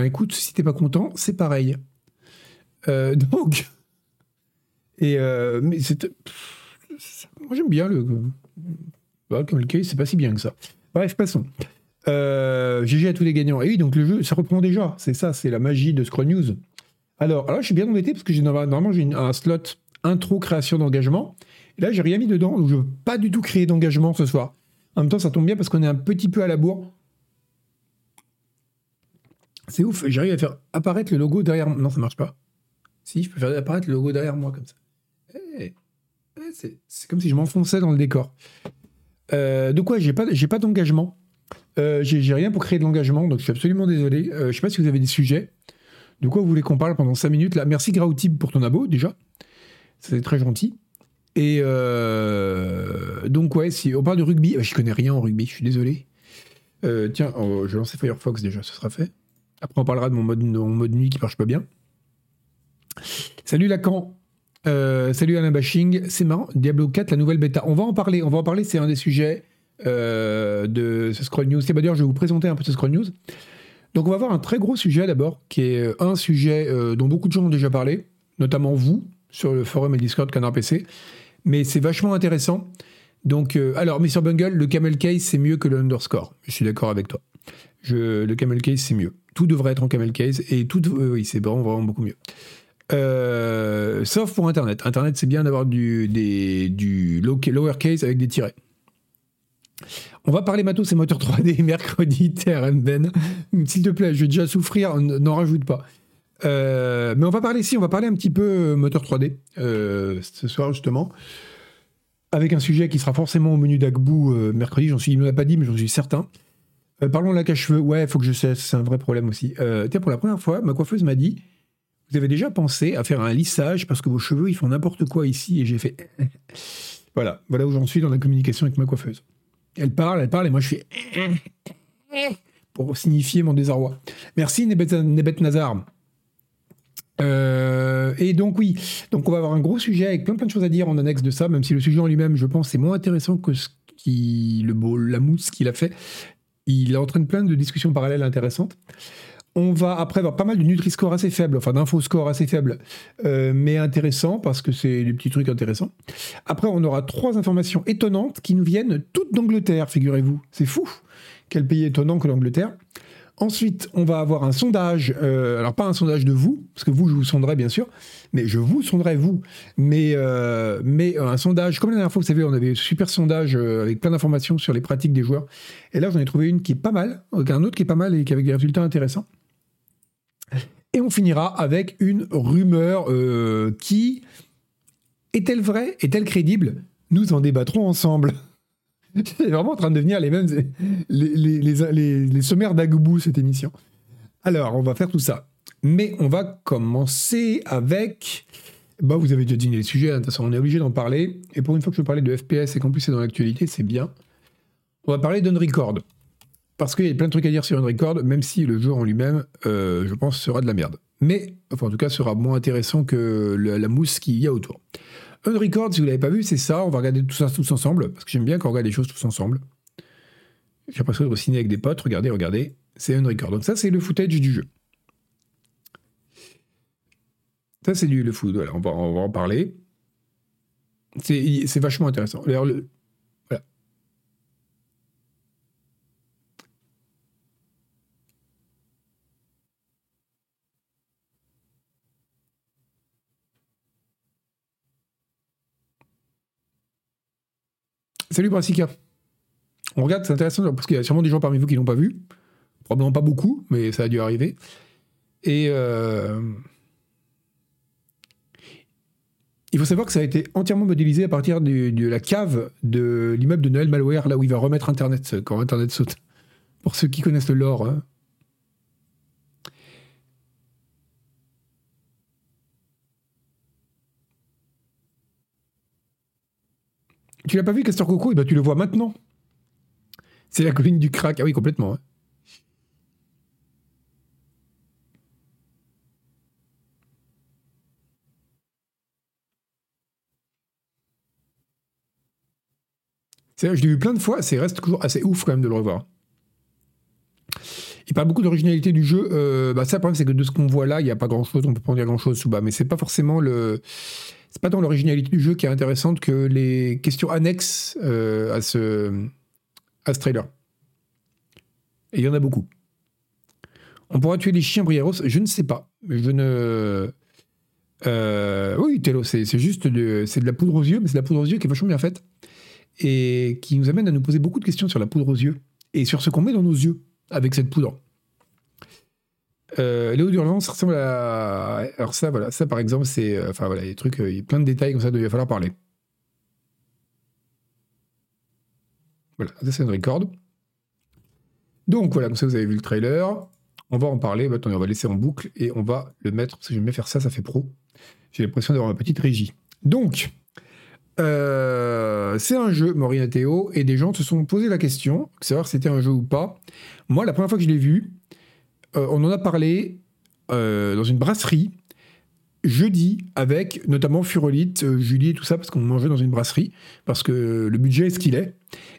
ben écoute, si t'es pas content, c'est pareil. Euh, donc, et euh, mais c'est, moi j'aime bien le, case, c'est pas si bien que ça. Bref, passons. Euh, GG à tous les gagnants. Et oui, donc le jeu, ça reprend déjà. C'est ça, c'est la magie de Scroll News. Alors, alors je suis bien embêté parce que j'ai normalement j'ai un slot intro création d'engagement. Et là, j'ai rien mis dedans, donc je veux pas du tout créer d'engagement ce soir. En même temps, ça tombe bien parce qu'on est un petit peu à la bourre. C'est ouf, j'arrive à faire apparaître le logo derrière moi. Non, ça marche pas. Si, je peux faire apparaître le logo derrière moi comme ça. Eh, eh, c'est comme si je m'enfonçais dans le décor. Euh, de quoi J'ai pas, pas d'engagement. Euh, j'ai rien pour créer de l'engagement, donc je suis absolument désolé. Euh, je sais pas si vous avez des sujets. De quoi vous voulez qu'on parle pendant 5 minutes là? Merci Grautib pour ton abo déjà. C'est très gentil. Et euh, donc ouais, si on parle de rugby, je connais rien en rugby, je suis désolé. tiens, oh, je vais lancer Firefox déjà, ce sera fait. Après on parlera de mon mode, nuit qui marche pas bien. Salut Lacan. Euh, salut Alain Bashing, c'est marrant, Diablo 4, la nouvelle bêta. On va en parler, on va en parler, c'est un des sujets euh, de ce Scroll News. C'est d'ailleurs, je vais vous présenter un peu ce Scroll News. Donc on va voir un très gros sujet d'abord, qui est un sujet euh, dont beaucoup de gens ont déjà parlé, notamment vous, sur le forum et Discord Canard PC. Mais c'est vachement intéressant. Donc, alors, mais Bungle, le camel case, c'est mieux que le underscore. Je suis d'accord avec toi. Je, le camel case, c'est mieux. Tout devrait être en camel case et tout, oui, c'est vraiment, beaucoup mieux. Euh, sauf pour Internet. Internet, c'est bien d'avoir du, du lowercase avec des tirets. On va parler matos et moteur 3D mercredi, TRM S'il te plaît, je vais déjà souffrir, n'en rajoute pas. Euh, mais on va parler ici, on va parler un petit peu euh, moteur 3D ce soir justement, avec un sujet qui sera forcément au menu d'Agbou mercredi. J'en suis, il ne l'a pas dit, mais j'en suis certain. Parlons de la cache-cheveux. Ouais, faut que je sais, c'est un vrai problème aussi. tiens, pour la première fois, ma coiffeuse m'a dit vous avez déjà pensé à faire un lissage parce que vos cheveux, ils font n'importe quoi ici et j'ai fait. voilà, voilà où j'en suis dans la communication avec ma coiffeuse. Elle parle, elle parle et moi je fais. pour signifier mon désarroi. Merci Nebet, Nazar. Euh, et donc oui, donc on va avoir un gros sujet avec plein plein de choses à dire en annexe de ça, même si le sujet en lui-même, je pense, est moins intéressant que ce qui, le beau, la mousse qu'il a fait. Il entraîne plein de discussions parallèles intéressantes. On va après avoir pas mal de Nutri-Score assez faibles, enfin d'info-score assez faibles, euh, mais intéressants parce que c'est des petits trucs intéressants. Après, on aura trois informations étonnantes qui nous viennent toutes d'Angleterre, figurez-vous. C'est fou. Quel pays étonnant que l'Angleterre? Ensuite, on va avoir un sondage, euh, alors pas un sondage de vous, parce que vous, je vous sonderai bien sûr, mais je vous sonderai vous, mais, euh, mais un sondage, comme la dernière fois, vous savez, on avait un super sondage avec plein d'informations sur les pratiques des joueurs, et là, j'en ai trouvé une qui est pas mal, un autre qui est pas mal et qui avec des résultats intéressants. Et on finira avec une rumeur euh, qui est-elle vraie? Est-elle crédible? Nous en débattrons ensemble. C'est vraiment en train de devenir les mêmes les, sommaires d'Agoubou cette émission. Alors, on va faire tout ça. Mais on va commencer avec. Bah, vous avez déjà deviné les sujets, hein, on est obligé d'en parler. Et pour une fois que je parler de FPS et qu'en plus c'est dans l'actualité, c'est bien. On va parler d'Unrecord. Parce qu'il y a plein de trucs à dire sur un record, même si le jeu en lui-même, euh, je pense, sera de la merde. Mais, enfin, en tout cas, sera moins intéressant que la mousse qu'il y a autour. Un record, si vous l'avez pas vu, c'est ça. On va regarder tout ça tous ensemble, parce que j'aime bien quand on regarde les choses tous ensemble. J'ai l'impression de ciné avec des potes. Regardez, regardez. C'est un record. Donc ça, c'est le footage du jeu. Ça, c'est du le foot. Voilà, on va, on va en parler. C'est vachement intéressant. Le, Salut Brassica. On regarde, c'est intéressant parce qu'il y a sûrement des gens parmi vous qui l'ont pas vu. Probablement pas beaucoup, mais ça a dû arriver. Et euh, il faut savoir que ça a été entièrement modélisé à partir de, la cave de l'immeuble de Noël Malware, là où il va remettre Internet quand Internet saute. Pour ceux qui connaissent le lore. Hein. Tu l'as pas vu, Castor Coco? Eh ben, tu le vois maintenant. C'est la colline du crack. Ah oui, complètement. Hein. C'est je l'ai vu plein de fois, c'est reste toujours assez ouf quand même de le revoir. Il parle beaucoup de l'originalité du jeu. Euh, bah ça, le problème, c'est que de ce qu'on voit là, il n'y a pas grand-chose. On peut pas en dire grand-chose sous bas, mais c'est pas forcément le. C'est pas dans l'originalité du jeu qui est intéressante que les questions annexes euh, à ce à ce trailer. Et il y en a beaucoup. On pourra tuer les chiens Brieros Je ne sais pas. Je ne. Euh, oui, Tello, c'est juste de, de la poudre aux yeux, mais c'est de la poudre aux yeux qui est vachement bien faite et qui nous amène à nous poser beaucoup de questions sur la poudre aux yeux et sur ce qu'on met dans nos yeux avec cette poudre. Euh, Léo d'urgence ressemble à. Alors, ça, voilà, ça par exemple, c'est. Euh, enfin, voilà, des trucs, euh, il y a plein de détails comme ça dont il va falloir parler. Voilà, ça c'est une record. Donc voilà, comme ça vous avez vu le trailer. On va en parler. Bah, attendez, on va laisser en boucle et on va le mettre. Parce que j'aime bien faire ça, ça fait pro. J'ai l'impression d'avoir ma petite régie. Donc, euh, c'est un jeu, Maureen Théo, et des gens se sont posé la question, savoir si c'était un jeu ou pas. Moi, la première fois que je l'ai vu, euh, on en a parlé euh, dans une brasserie jeudi avec notamment Furolite, Julie et tout ça, parce qu'on mangeait dans une brasserie, parce que le budget est ce qu'il est.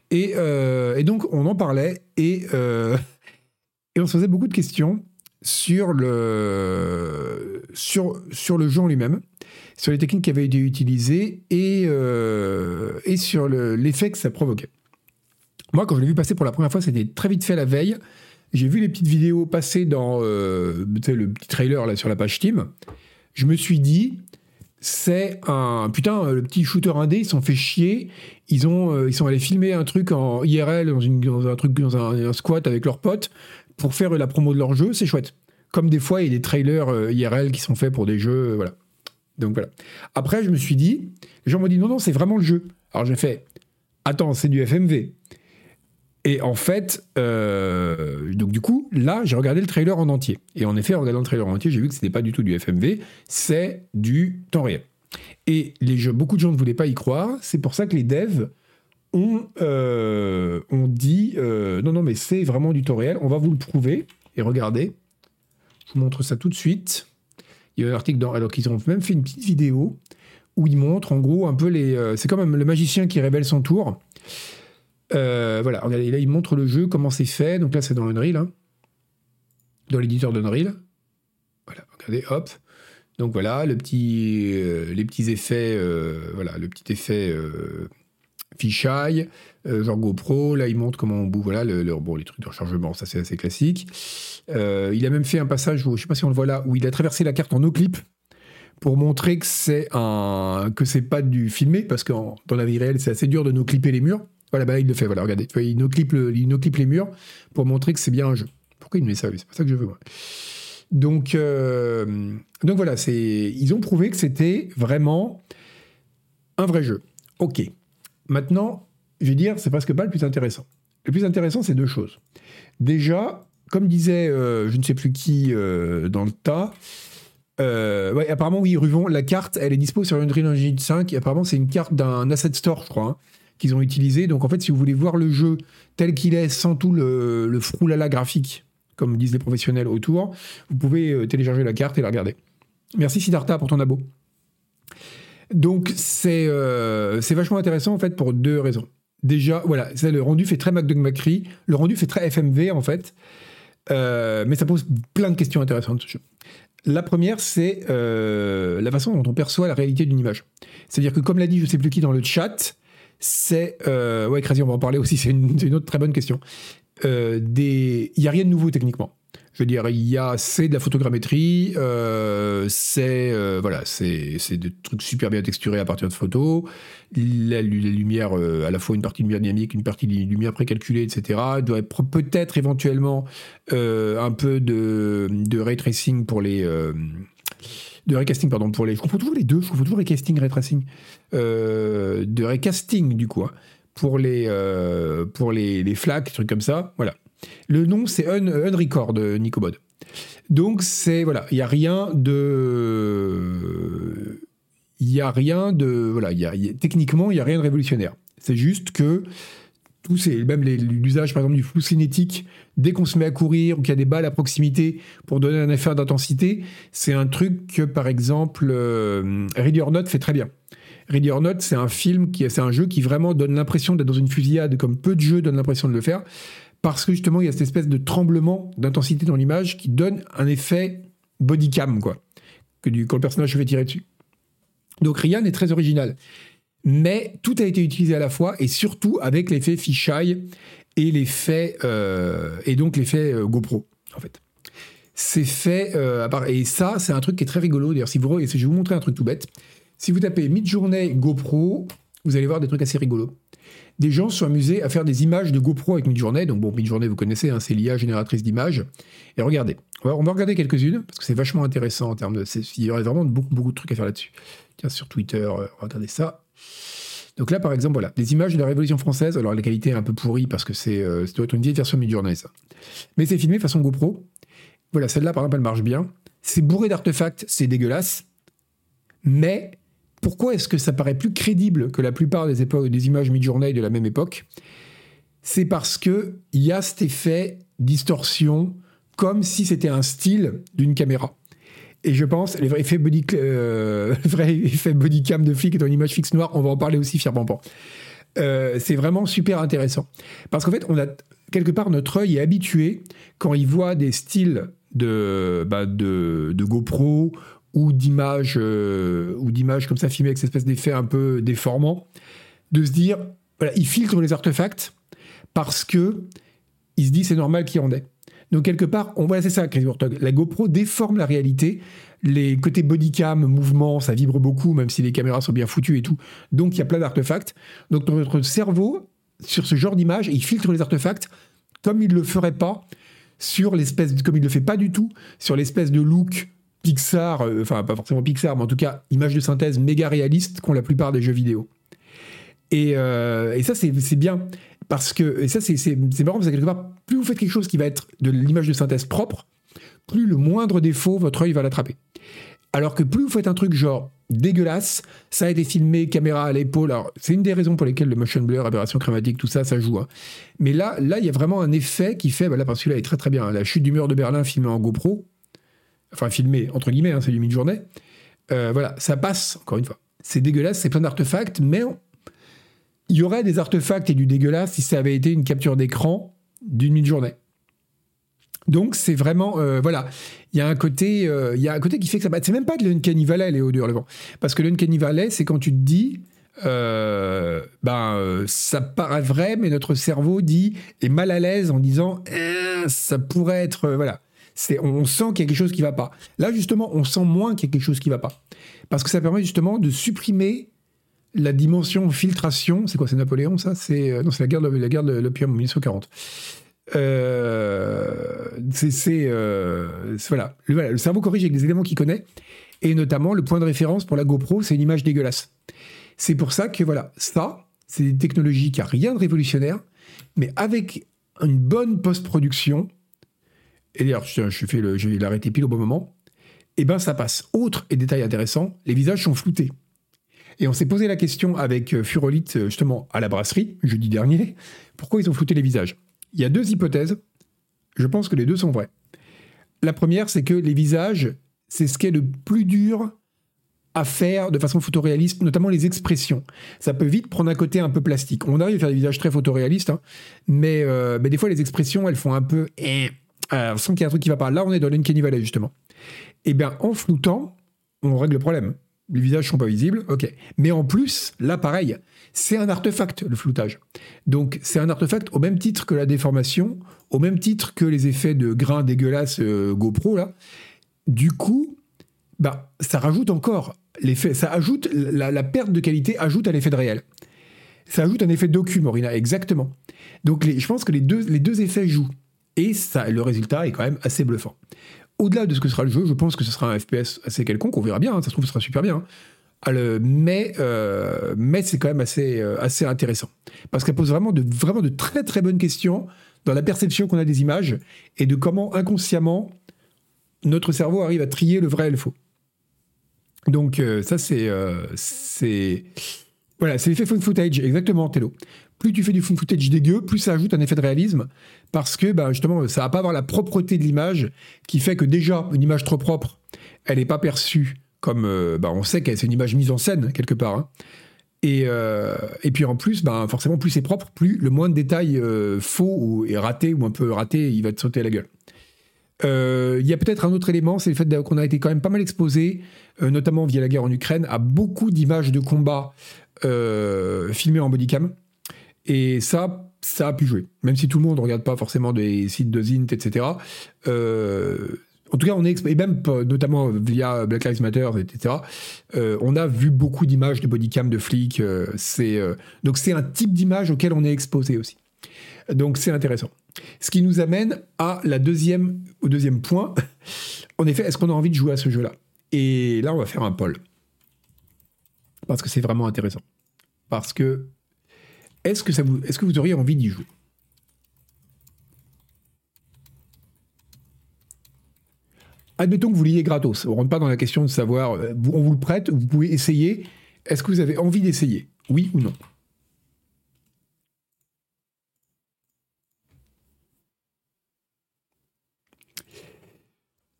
Et, et, donc, on en parlait et, et on se faisait beaucoup de questions sur le, sur, sur le jeu en lui-même sur les techniques qui avaient été utilisées et, euh, et sur l'effet que ça provoquait. Moi, quand je l'ai vu passer pour la première fois, c'était très vite fait la veille. J'ai vu les petites vidéos passer dans euh, le petit trailer là, sur la page Steam. Je me suis dit, c'est un putain le petit shooter indé ils sont fait chier ils ont euh, ils sont allés filmer un truc en IRL dans, une, dans un truc dans un, squat avec leurs potes pour faire la promo de leur jeu c'est chouette comme des fois il y a des trailers IRL qui sont faits pour des jeux voilà donc voilà. Après, je me suis dit, les gens m'ont dit non, non, c'est vraiment le jeu. Alors j'ai fait, attends, c'est du FMV. Et en fait, euh, donc du coup, là, j'ai regardé le trailer en entier. Et en effet, en regardant le trailer en entier, j'ai vu que ce n'était pas du tout du FMV, c'est du temps réel. Et les beaucoup de gens ne voulaient pas y croire. C'est pour ça que les devs ont, euh, ont dit euh, non, non, mais c'est vraiment du temps réel. On va vous le prouver. Et regardez, je vous montre ça tout de suite. Il y a un article dans. Alors qu'ils ont même fait une petite vidéo où ils montrent en gros un peu les. C'est quand même le magicien qui révèle son tour. Euh, voilà, regardez, là ils montrent le jeu, comment c'est fait. Donc là c'est dans Unreal, hein, dans l'éditeur d'Unreal. Voilà, regardez, hop. Donc voilà, le petit, euh, les petits effets, voilà, le petit effet fisheye, genre GoPro. Là, il montre comment on bout, voilà, le, bon, les trucs de rechargement, ça c'est assez classique. Euh, il a même fait un passage, où, je ne sais pas si on le voit là, où il a traversé la carte en no clip pour montrer que c'est un pas du filmé parce que dans la vie réelle c'est assez dur de no clipper les murs. Voilà, bah il le fait. Voilà, regardez, il no clip il les murs pour montrer que c'est bien un jeu. Pourquoi il met ça C'est pas ça que je veux. Donc euh, donc voilà, ils ont prouvé que c'était vraiment un vrai jeu. Ok. Maintenant, je vais dire, c'est presque pas le plus intéressant. Le plus intéressant, c'est deux choses. Déjà, comme disait euh, je ne sais plus qui euh, dans le tas, apparemment, oui, Ruvon, la carte, elle est dispo sur Unreal Engine 5. Et apparemment, c'est une carte d'un asset store, je crois, hein, qu'ils ont utilisé. Donc, en fait, si vous voulez voir le jeu tel qu'il est, sans tout le, le froulala graphique, comme disent les professionnels autour, vous pouvez télécharger la carte et la regarder. Merci Siddhartha pour ton abo. Donc, c'est c'est vachement intéressant, en fait, pour deux raisons. Déjà, voilà, le rendu fait très McDuck McCree. Le rendu fait très FMV, en fait. Euh, mais ça pose plein de questions intéressantes. La première, c'est euh, la façon dont on perçoit la réalité d'une image. C'est-à-dire que, comme l'a dit je sais plus qui dans le chat, c'est... Euh, ouais, Crazy, on va en parler aussi, c'est une, autre très bonne question. des... Il n'y a rien de nouveau techniquement. Je veux dire, il y a c'est de la photogrammétrie, euh, c'est euh, voilà, c'est des trucs super bien texturés à partir de photos. La, lumière, euh, à la fois une partie de lumière dynamique, une partie de lumière précalculée, etc. doit être peut-être éventuellement un peu de, de ray tracing pour les de recasting pardon pour les. Je confonds toujours les deux. Je confonds toujours recasting, ray tracing, de recasting du coup. Hein, pour les, pour les, les flaques, trucs comme ça. Voilà. Le nom, c'est Un, Unrecord, Nicobod. Donc, c'est, voilà, il n'y a rien de. Il n'y a rien de. Voilà, y a, techniquement, il n'y a rien de révolutionnaire. C'est juste que tout c'est même l'usage par exemple du flou cinétique dès qu'on se met à courir ou qu'il y a des balles à proximité pour donner un effet d'intensité c'est un truc que par exemple euh, Ready or Not fait très bien Ready or Not c'est un film qui c'est un jeu qui vraiment donne l'impression d'être dans une fusillade comme peu de jeux donnent l'impression de le faire parce que justement, il y a cette espèce de tremblement d'intensité dans l'image qui donne un effet body cam, quoi, que du, quand le personnage se fait tirer dessus. Donc rien n'est très original. Mais tout a été utilisé à la fois et surtout avec l'effet fisheye et l'effet euh, et donc l'effet euh, GoPro en fait. C'est fait euh, et ça c'est un truc qui est très rigolo. D'ailleurs si vous je vais vous montrer un truc tout bête. Si vous tapez mid-journée GoPro, vous allez voir des trucs assez rigolos. Des gens sont amusés à faire des images de GoPro avec Midjourney. Donc bon, Midjourney, vous connaissez, hein, c'est l'IA génératrice d'images. Et regardez, on va, regarder quelques-unes parce que c'est vachement intéressant en termes de. Il y aurait vraiment beaucoup, beaucoup de trucs à faire là-dessus. Tiens, sur Twitter, regardez ça. Donc là, par exemple, voilà, des images de la Révolution française. Alors la qualité est un peu pourrie parce que c'est euh, une vieille version Midjourney, ça. Mais c'est filmé façon GoPro. Voilà, celle-là, par exemple, elle marche bien. C'est bourré d'artefacts, c'est dégueulasse. Mais pourquoi est-ce que ça paraît plus crédible que la plupart des, des images mid-journée de la même époque? C'est parce qu'il y a cet effet distorsion comme si c'était un style d'une caméra. Et je pense, les vrais effets body, euh, vrai effet body cam de flic dans une image fixe noire, on va en parler aussi, fier euh, c'est vraiment super intéressant. Parce qu'en fait, on a quelque part notre œil est habitué quand il voit des styles de, bah, de, GoPro ou d'images euh, ou d'images comme ça filmées avec cette espèce d'effet un peu déformant, de se dire, voilà, il filtre les artefacts parce que il se dit c'est normal qu'il y en ait. Donc quelque part, on voit c'est ça, La GoPro déforme la réalité. Les côtés bodycam, mouvement, ça vibre beaucoup, même si les caméras sont bien foutues et tout. Donc il y a plein d'artefacts. Donc notre cerveau, sur ce genre d'image, il filtre les artefacts comme il ne le ferait pas sur l'espèce, comme il ne le fait pas du tout, sur l'espèce de look Pixar, euh, enfin pas forcément Pixar, mais en tout cas image de synthèse méga réaliste qu'ont la plupart des jeux vidéo. Et, euh, et ça, c'est bien. Parce que, et ça, c'est marrant parce que quelque part, plus vous faites quelque chose qui va être de l'image de synthèse propre, plus le moindre défaut, votre œil va l'attraper. Alors que plus vous faites un truc genre dégueulasse, ça a été filmé, caméra à l'épaule. Alors, c'est une des raisons pour lesquelles le motion blur, aberration chromatique, tout ça, ça joue. Hein. Mais là, là, il y a vraiment un effet qui fait, voilà, parce que là, est très très bien. Hein. La chute du mur de Berlin filmée en GoPro, enfin filmé entre guillemets, hein, c'est du mid-journée. Euh, voilà, ça passe, encore une fois. C'est dégueulasse, c'est plein d'artefacts, mais il y aurait des artefacts et du dégueulasse si ça avait été une capture d'écran d'une mid-journée. Donc c'est vraiment euh, voilà, il y a un côté euh, il y a un côté qui fait que ça c'est même pas de l'uncanny valley Léo vent. parce que l'uncanny valley c'est quand tu te dis ben ça paraît vrai mais notre cerveau dit est mal à l'aise en disant eh, ça pourrait être voilà on sent qu'il y a quelque chose qui va pas. Là, justement, on sent moins qu'il y a quelque chose qui va pas. Parce que ça permet justement de supprimer la dimension filtration. C'est quoi, c'est Napoléon, ça? C'est, euh, Non, c'est la guerre de, la guerre de l'opium en 1940. Euh, euh, c'est, voilà. Le, cerveau corrige avec des éléments qu'il connaît. Et notamment, le point de référence pour la GoPro, c'est une image dégueulasse. C'est pour ça que, voilà, ça, c'est des technologies qui n'ont rien de révolutionnaire, mais avec une bonne post-production, et d'ailleurs, je, je, fais le, je vais l'arrêter pile au bon moment, et eh ben ça passe. Autre et détail intéressant, les visages sont floutés. Et on s'est posé la question avec euh, Furolite, euh, justement, à la brasserie, jeudi dernier, pourquoi ils ont flouté les visages? Il y a deux hypothèses. Je pense que les deux sont vraies. La première, c'est que les visages, c'est ce qui est le plus dur à faire de façon photoréaliste, notamment les expressions. Ça peut vite prendre un côté un peu plastique. On arrive à faire des visages très photoréalistes, hein, mais, euh, mais, des fois les expressions, elles font un peu... Eh, sent qu'il y a un truc qui va pas. Là, on est dans l'Uncanny Valley, justement. Eh bien, en floutant, on règle le problème. Les visages sont pas visibles, ok. Mais en plus, là, pareil, c'est un artefact, le floutage. Donc, c'est un artefact au même titre que la déformation, au même titre que les effets de grains dégueulasses euh, GoPro, là. Du coup, bah, ça rajoute encore l'effet, ça ajoute, la, perte de qualité ajoute à l'effet de réel. Ça ajoute un effet docu, Morina, exactement. Donc, je pense que les deux, les deux effets jouent. Et ça, le résultat est quand même assez bluffant. Au-delà de ce que sera le jeu, je pense que ce sera un FPS assez quelconque, on verra bien, hein, ça se trouve, ce sera super bien. Hein. mais euh, mais c'est quand même assez, euh, assez intéressant. Parce qu'elle pose vraiment de, très bonnes questions dans la perception qu'on a des images et de comment inconsciemment notre cerveau arrive à trier le vrai et le faux. Donc euh, ça c'est c'est voilà, c'est l'effet phone footage, exactement, Tello plus tu fais du footage dégueu, plus ça ajoute un effet de réalisme, parce que bah, justement, ça va pas avoir la propreté de l'image, qui fait que déjà, une image trop propre, elle n'est pas perçue comme... Euh, bah, on sait que c'est une image mise en scène, quelque part. Hein. Et, euh, et puis en plus, ben, forcément, plus c'est propre, plus le moins de détails euh, faux ou et ratés ou un peu ratés, il va te sauter à la gueule. Il y a peut-être un autre élément, c'est le fait qu'on a été quand même pas mal exposé, notamment via la guerre en Ukraine, à beaucoup d'images de combat filmées en bodycam. Et ça, ça a pu jouer. Même si tout le monde ne regarde pas forcément des sites de Zint, etc. En tout cas, on est et même notamment via Black Lives Matter, etc. Euh, on a vu beaucoup d'images de bodycam de flics. Euh, euh, donc c'est un type d'image auquel on est exposé aussi. Donc c'est intéressant. Ce qui nous amène au deuxième point. en effet, est-ce qu'on a envie de jouer à ce jeu-là? Et là, on va faire un poll parce que c'est vraiment intéressant. Parce que est-ce que vous auriez envie d'y jouer? Admettons que vous l'ayez gratos. On ne rentre pas dans la question de savoir, euh, on vous le prête, vous pouvez essayer. Est-ce que vous avez envie d'essayer? Oui ou non?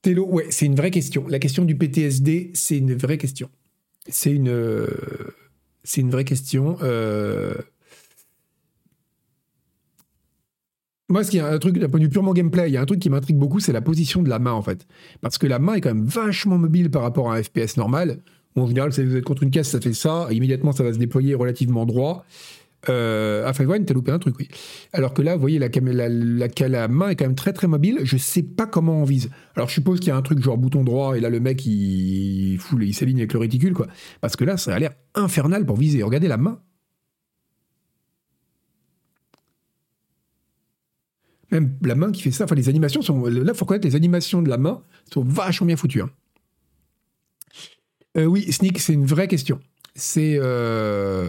Télo, ouais, c'est une vraie question. La question du PTSD, c'est une vraie question. C'est une, euh, vraie question. Euh, Moi, ce qui est un truc d'un point de vue purement gameplay, il y a un truc qui m'intrigue beaucoup, c'est la position de la main en fait. Parce que la main est quand même vachement mobile par rapport à un FPS normal. en général, si vous êtes contre une caisse, ça fait ça, immédiatement ça va se déployer relativement droit. Euh, à Five t'as loupé un truc, oui. Alors que là, vous voyez, la, la, la, main est quand même très très mobile. Je sais pas comment on vise. Alors je suppose qu'il y a un truc genre bouton droit et là le mec il, fout, il s'aligne avec le réticule, quoi. Parce que là, ça a l'air infernal pour viser. Regardez la main. Même la main qui fait ça. Enfin, les animations sont. Là, il faut reconnaître, les animations de la main sont vachement bien foutues. Hein. Euh, oui, Sneak, c'est une vraie question. C'est. Euh,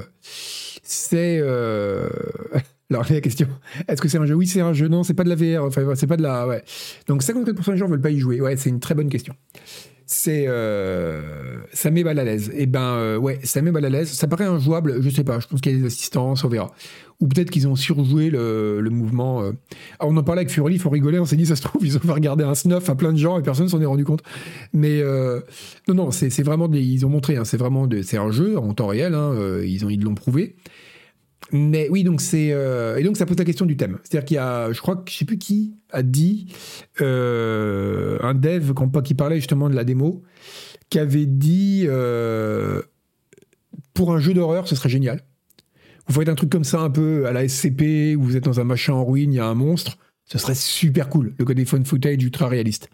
c'est. Euh... Alors, la question, est-ce que c'est un jeu? Oui, c'est un jeu. Non, c'est pas de la VR. Enfin, c'est pas de la. Ouais. Donc, 54% des gens veulent pas y jouer. Ouais, c'est une très bonne question c'est ça met mal à l'aise. Eh ben ouais, ça met mal à l'aise. Ça paraît injouable, je sais pas. Je pense qu'il y a des assistances, on verra. Ou peut-être qu'ils ont surjoué le, mouvement. Euh. Ah, on en parlait avec Fury, il faut rigoler. On s'est dit, ça se trouve, ils ont fait regarder un snuff à plein de gens et personne s'en est rendu compte. Mais non, non, c'est vraiment des, ils ont montré. Hein, c'est vraiment c'est un jeu en temps réel. Hein, ils ont ils l'ont prouvé. Mais oui, donc c'est euh, et donc ça pose la question du thème. C'est-à-dire qu'il y a, je crois que je sais plus qui a dit euh, un dev qui parlait justement de la démo, qui avait dit euh, pour un jeu d'horreur, ce serait génial. Vous faites un truc comme ça un peu à la SCP où vous êtes dans un machin en ruine, il y a un monstre, ce serait super cool. Le côté phone footage ultra réaliste.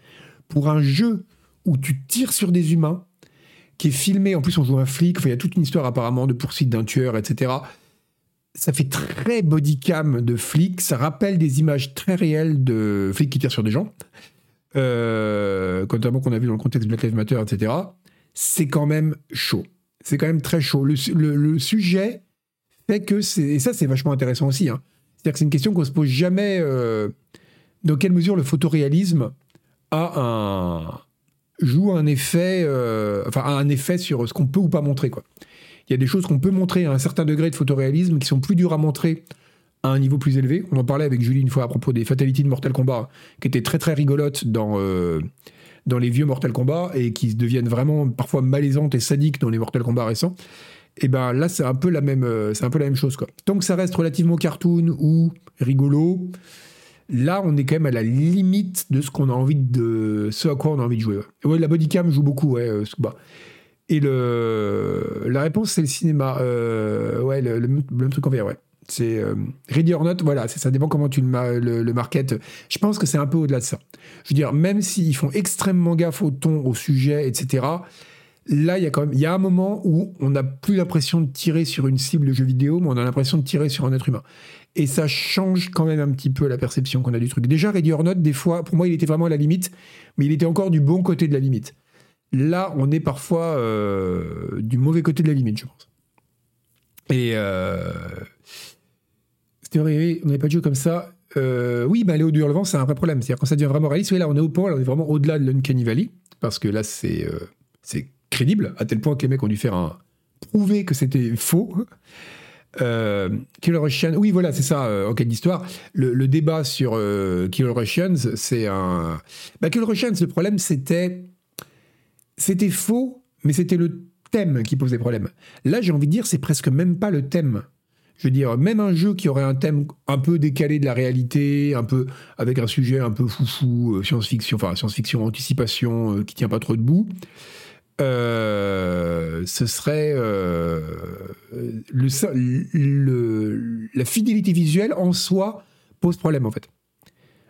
Pour un jeu où tu tires sur des humains, qui est filmé, en plus on joue un flic, il y a toute une histoire apparemment de poursuite d'un tueur, etc ça fait très bodycam de flics, ça rappelle des images très réelles de flics qui tirent sur des gens, euh, notamment qu'on a vu dans le contexte Black Lives Matter, etc. C'est quand même chaud. C'est quand même très chaud. Le, sujet que c'est. Et ça, c'est vachement intéressant aussi. Hein. C'est-à-dire que c'est une question qu'on se pose jamais. Euh, dans quelle mesure le photoréalisme a un joue un effet, euh, enfin un effet sur ce qu'on peut ou pas montrer quoi. Il y a des choses qu'on peut montrer à un certain degré de photoréalisme qui sont plus dures à montrer à un niveau plus élevé. On en parlait avec Julie une fois à propos des fatalities de Mortal Kombat, qui étaient très très rigolotes dans, euh, dans les vieux Mortal Kombat et qui deviennent vraiment parfois malaisantes et sadiques dans les Mortal Kombat récents. Et ben là, c'est un peu la même, euh, c'est un peu la même chose quoi. Tant que ça reste relativement cartoon ou rigolo, là, on est quand même à la limite de ce qu'on a envie de, ce à quoi on a envie de jouer. Ouais, la bodycam joue beaucoup, ouais. Euh, et le, la réponse, c'est le cinéma. Euh, ouais, le, même truc en ouais. C'est euh, Ready or Not, voilà, ça dépend comment tu le, le, le market. Je pense que c'est un peu au-delà de ça. Je veux dire, même s'ils font extrêmement gaffe au ton, au sujet, etc., là, il y a quand même il y a un moment où on n'a plus l'impression de tirer sur une cible de jeu vidéo, mais on a l'impression de tirer sur un être humain. Et ça change quand même un petit peu la perception qu'on a du truc. Déjà, Ready or Not, des fois, pour moi, il était vraiment à la limite, mais il était encore du bon côté de la limite. Là, on est parfois euh, du mauvais côté de la limite, je pense. Et euh, c'était on n'avait pas de jeu comme ça. Euh, oui, bah, aller au vent, c'est un vrai problème. C'est-à-dire quand ça devient vraiment réaliste, là, on est au point, on est vraiment au-delà de l'Uncanny Valley, parce que là, c'est c'est crédible, à tel point que les mecs ont dû faire un prouver que c'était faux. Euh, Killer Russians, oui, voilà, c'est ça, en cas d'histoire. Le, débat sur Killer Russians, c'est un. Bah, Killer Russians, le problème, c'était c'était faux, mais c'était le thème qui posait problème. Là, j'ai envie de dire, c'est presque même pas le thème. Je veux dire, même un jeu qui aurait un thème un peu décalé de la réalité, un peu avec un sujet un peu foufou, euh, science-fiction, enfin science-fiction, anticipation, euh, qui tient pas trop debout, euh, ce serait euh, la fidélité visuelle en soi pose problème en fait.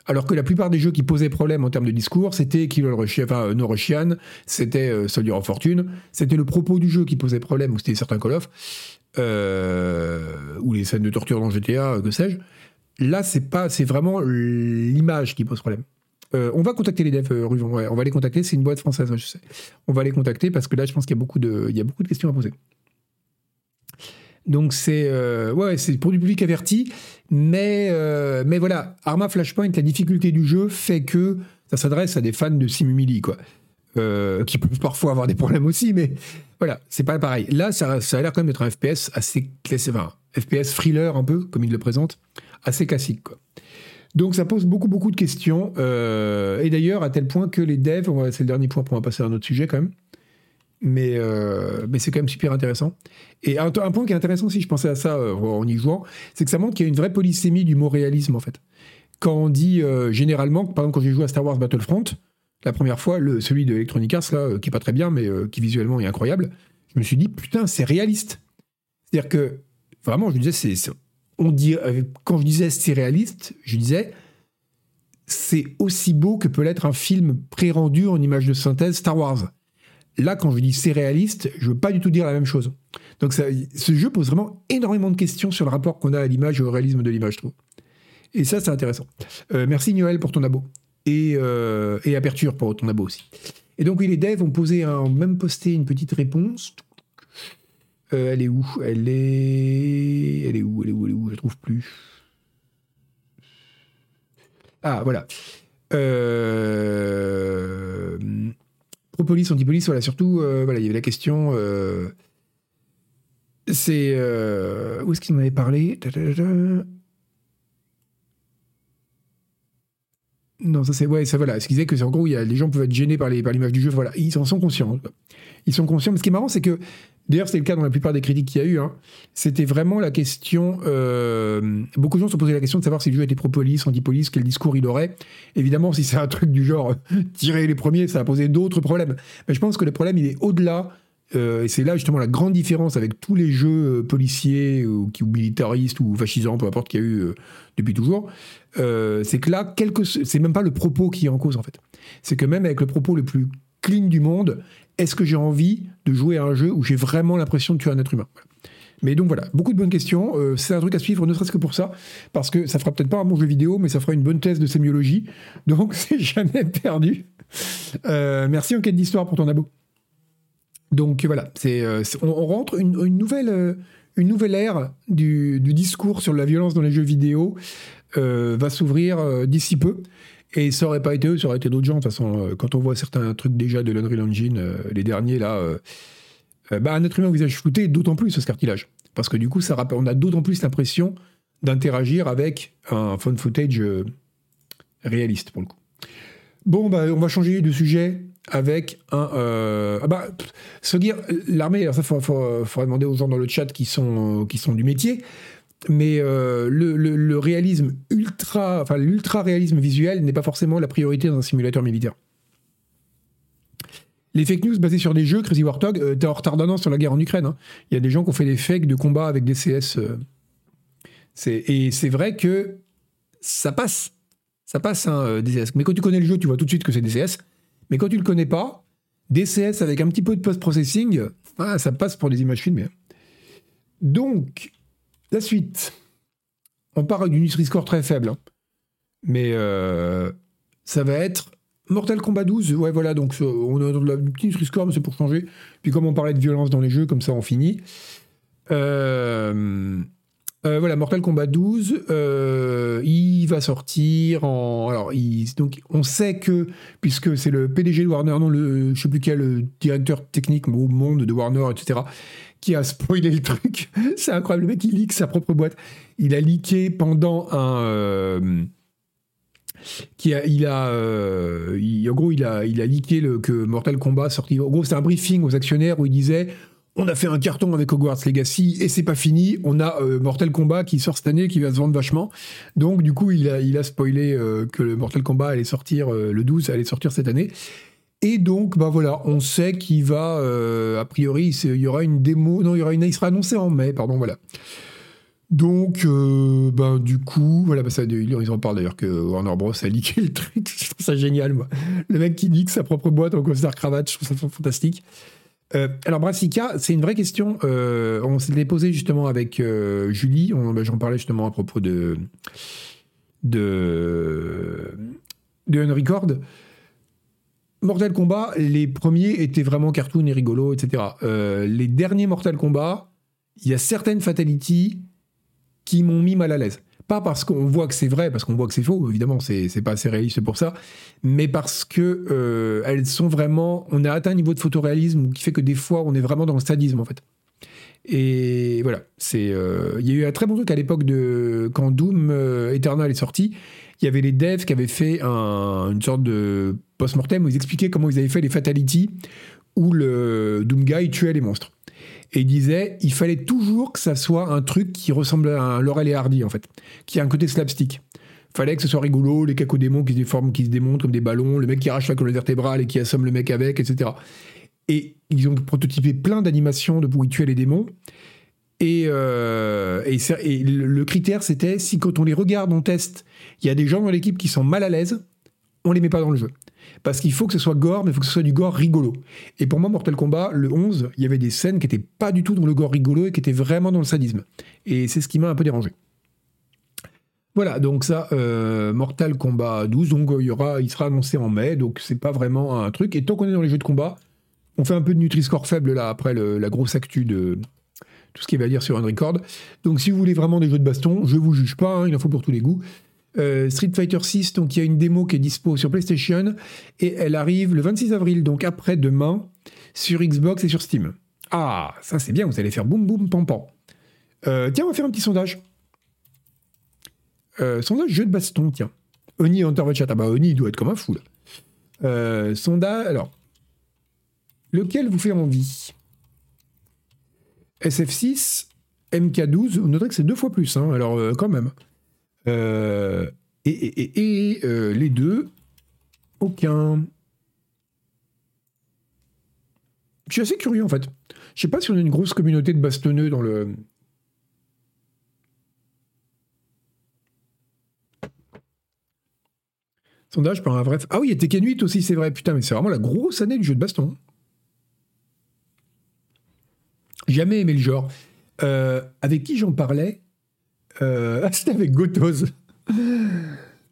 Alors que la plupart des jeux qui posaient problème en termes de discours, c'était Kilo Russian, enfin No Russian, c'était euh, Soldier of Fortune, c'était le propos du jeu qui posait problème, ou c'était certains Call of, euh, ou les scènes de torture dans GTA, que sais-je. Là, c'est pas, c'est vraiment l'image qui pose problème. Euh, on va contacter les devs, euh, on va les contacter, c'est une boîte française, je sais. On va les contacter parce que là, je pense qu'il y a beaucoup de, questions à poser. Donc c'est euh, pour du public averti, mais voilà, Arma Flashpoint, la difficulté du jeu fait que ça s'adresse à des fans de Simumili quoi, qui peuvent parfois avoir des problèmes aussi, mais voilà, c'est pas pareil. Là, ça, ça a l'air quand même d'être un FPS assez classique, enfin, FPS thriller un peu comme il le présente, assez classique. Donc ça pose beaucoup beaucoup de questions euh, et d'ailleurs à tel point que les devs, c'est le dernier point pour en passer à un autre sujet quand même mais, euh, mais c'est quand même super intéressant. Et un, point qui est intéressant, si je pensais à ça euh, en y jouant, c'est que ça montre qu'il y a une vraie polysémie du mot réalisme, en fait. Quand on dit généralement, par exemple, quand j'ai joué à Star Wars Battlefront, la première fois, le, celui de Electronic Arts, là, qui est pas très bien, mais qui visuellement est incroyable, je me suis dit, putain, c'est réaliste. C'est-à-dire que, vraiment, je disais, c'est. On dit, euh, quand je disais c'est réaliste, je disais, c'est aussi beau que peut l'être un film pré-rendu en image de synthèse Star Wars. Là, quand je dis c'est réaliste, je veux pas du tout dire la même chose. Donc ce jeu pose vraiment énormément de questions sur le rapport qu'on a à l'image et au réalisme de l'image, je trouve. Et ça, c'est intéressant. Euh, merci Noël pour ton abo. Et, euh, et, Aperture pour ton abo aussi. Et donc, oui, les devs ont posé un, même posté une petite réponse. Euh, elle est où? Elle est. Elle est où? Elle est où? Elle est où? Je trouve plus. Ah, voilà. Euh Propolis, antipolis, voilà, surtout, euh, voilà, il y avait la question. Euh, c'est. Où est-ce qu'il m'en avait parlé? Non, ça c'est. Ouais, ça voilà. Ce qu'il disait que c'est en gros, y a, les gens peuvent être gênés par, par l'image du jeu. Voilà, ils en sont conscients. Ils sont conscients. Mais ce qui est marrant, c'est que. D'ailleurs, c'est le cas dans la plupart des critiques qu'il y a eu. Hein, c'était vraiment la question. Euh, beaucoup de gens se posé la question de savoir si le jeu était pro-police, anti-police, quel discours il aurait. Évidemment, si c'est un truc du genre tirer les premiers, ça a posé d'autres problèmes. Mais je pense que le problème, il est au-delà. Euh, et c'est là justement la grande différence avec tous les jeux euh, policiers ou, ou militaristes ou fascisants, peu importe qu'il y a eu euh, depuis toujours. c'est que là, quelque... c'est même pas le propos qui est en cause en fait. C'est que même avec le propos le plus clean du monde, est-ce que j'ai envie de jouer à un jeu où j'ai vraiment l'impression de tuer un être humain? Mais donc voilà, beaucoup de bonnes questions. Euh, c'est un truc à suivre, ne serait-ce que pour ça, parce que ça fera peut-être pas un bon jeu vidéo, mais ça fera une bonne thèse de sémiologie. Donc c'est jamais perdu. Euh, merci Enquête d'Histoire pour ton abo. Donc voilà, euh, on, rentre une, nouvelle, ère du, discours sur la violence dans les jeux vidéo va s'ouvrir d'ici peu. Et ça aurait pas été eux, ça aurait été d'autres gens. De toute façon, euh, quand on voit certains trucs déjà de l'Unreal Engine, euh, les derniers là, euh, bah, un être humain au visage flouté, d'autant plus ce cartilage. Parce que du coup, ça on a d'autant plus l'impression d'interagir avec un phone footage réaliste pour le coup. Bon, bah, on va changer de sujet avec un. Euh, ah bah, se dire, l'armée, alors ça, il faudra demander aux gens dans le chat qui sont, qui sont du métier mais euh, le, réalisme ultra, enfin l'ultra réalisme visuel n'est pas forcément la priorité dans un simulateur militaire. Les fake news basées sur des jeux, Crazy Warthog, euh, t'es en retard d'un an sur la guerre en Ukraine. Hein. Il y a des gens qui ont fait des fakes de combat avec des CS. Euh, et c'est vrai que ça passe. Ça passe hein, DCS. Mais quand tu connais le jeu, tu vois tout de suite que c'est DCS. Mais quand tu le connais pas, DCS avec un petit peu de post-processing, ah, ça passe pour des images filmées. Donc, la suite. On parle d'une Nutri-Score très faible. Hein. Mais euh, ça va être Mortal Kombat 12. Ouais, voilà, donc on a de la petite Nutri-Score, mais c'est pour changer. Puis comme on parlait de violence dans les jeux, comme ça on finit. Euh, euh, voilà, Mortal Kombat 12, euh, il va sortir en. Alors, donc, on sait que, puisque c'est le PDG de Warner, non, le, je sais plus quel, le directeur technique au monde de Warner, etc., qui a spoilé le truc. c'est incroyable, le mec, il leak sa propre boîte. Il a leaké pendant un. Euh, qui a, il a, euh, en gros, il a, il a leaké le, que Mortal Kombat sorti. En gros, c'est un briefing aux actionnaires où il disait on a fait un carton avec Hogwarts Legacy et c'est pas fini. On a euh, Mortal Kombat qui sort cette année, qui va se vendre vachement. Donc du coup, il a, il a spoilé que le Mortal Kombat allait sortir le 12, allait sortir cette année. Et donc, bah voilà, on sait qu'il va, a priori, il y aura une démo, non, il y aura une, il sera annoncé en mai, pardon, voilà. Donc, ben, du coup, voilà, bah, ça, ils en parlent d'ailleurs que Warner Bros a leaké le truc. Je trouve ça génial, moi. Le mec qui nique sa propre boîte en costard cravate, je trouve ça fantastique. Euh, alors Brassica, c'est une vraie question. Euh, on s'est posé justement avec euh, Julie. Ben, j'en parlais justement à propos de de de Unrecord. Mortal Kombat, les premiers étaient vraiment cartoon et rigolo, etc. les derniers Mortal Kombat, il y a certaines fatalities qui m'ont mis mal à l'aise. Pas parce qu'on voit que c'est vrai, parce qu'on voit que c'est faux, évidemment, c'est pas assez réaliste pour ça, mais parce que euh, elles sont vraiment. On a atteint un niveau de photoréalisme qui fait que des fois, on est vraiment dans le sadisme, en fait. Et voilà, c'est. Euh, il y a eu un très bon truc à l'époque de quand Doom euh, Eternal est sorti. Il y avait les devs qui avaient fait une sorte de post-mortem où ils expliquaient comment ils avaient fait les fatalities où le Doom Guy tuait les monstres. Et il disait, il fallait toujours que ça soit un truc qui ressemble à un Laurel et Hardy, en fait, qui a un côté slapstick. Fallait que ce soit rigolo, les cacodémons qui se déforment, qui se démontent comme des ballons, le mec qui arrache la colonne vertébrale et qui assomme le mec avec, etc. Et ils ont prototypé plein d'animations de pour y tuer les démons. Et, euh, et, le critère, c'était si quand on les regarde, on teste, il y a des gens dans l'équipe qui sont mal à l'aise, on les met pas dans le jeu. Parce qu'il faut que ce soit gore, mais il faut que ce soit du gore rigolo. Et pour moi, Mortal Kombat, le 11, il y avait des scènes qui n'étaient pas du tout dans le gore rigolo et qui étaient vraiment dans le sadisme. Et c'est ce qui m'a un peu dérangé. Voilà, donc ça, euh, Mortal Kombat 12, donc aura, il sera annoncé en mai, donc c'est pas vraiment un truc. Et tant qu'on est dans les jeux de combat, on fait un peu de Nutri-Score faible là, après la grosse actu de tout ce qu'il va dire sur un record. Donc si vous voulez vraiment des jeux de baston, je vous juge pas, hein, il en faut pour tous les goûts. Euh, Street Fighter 6, donc il y a une démo qui est dispo sur PlayStation et elle arrive le 26 avril, donc après-demain, sur Xbox et sur Steam. Ah, ça c'est bien, vous allez faire boum boum pam pam. Euh, tiens, on va faire un petit sondage. Euh, sondage jeu de baston, tiens. Oni Hunter chat. Ah bah Oni, il doit être comme un fou là. sondage, alors. Lequel vous fait envie? SF6, MK12, vous noterez que c'est deux fois plus, hein, alors quand même. Euh, et, euh, les deux, aucun. Je suis assez curieux en fait. Je sais pas si on a une grosse communauté de bastonneux dans le. Sondage par un vrai. Ah oui, il y a Tekken 8 aussi, c'est vrai. Putain, mais c'est vraiment la grosse année du jeu de baston. Jamais aimé le genre. Euh, avec qui j'en parlais? Euh, c'était avec Gotos.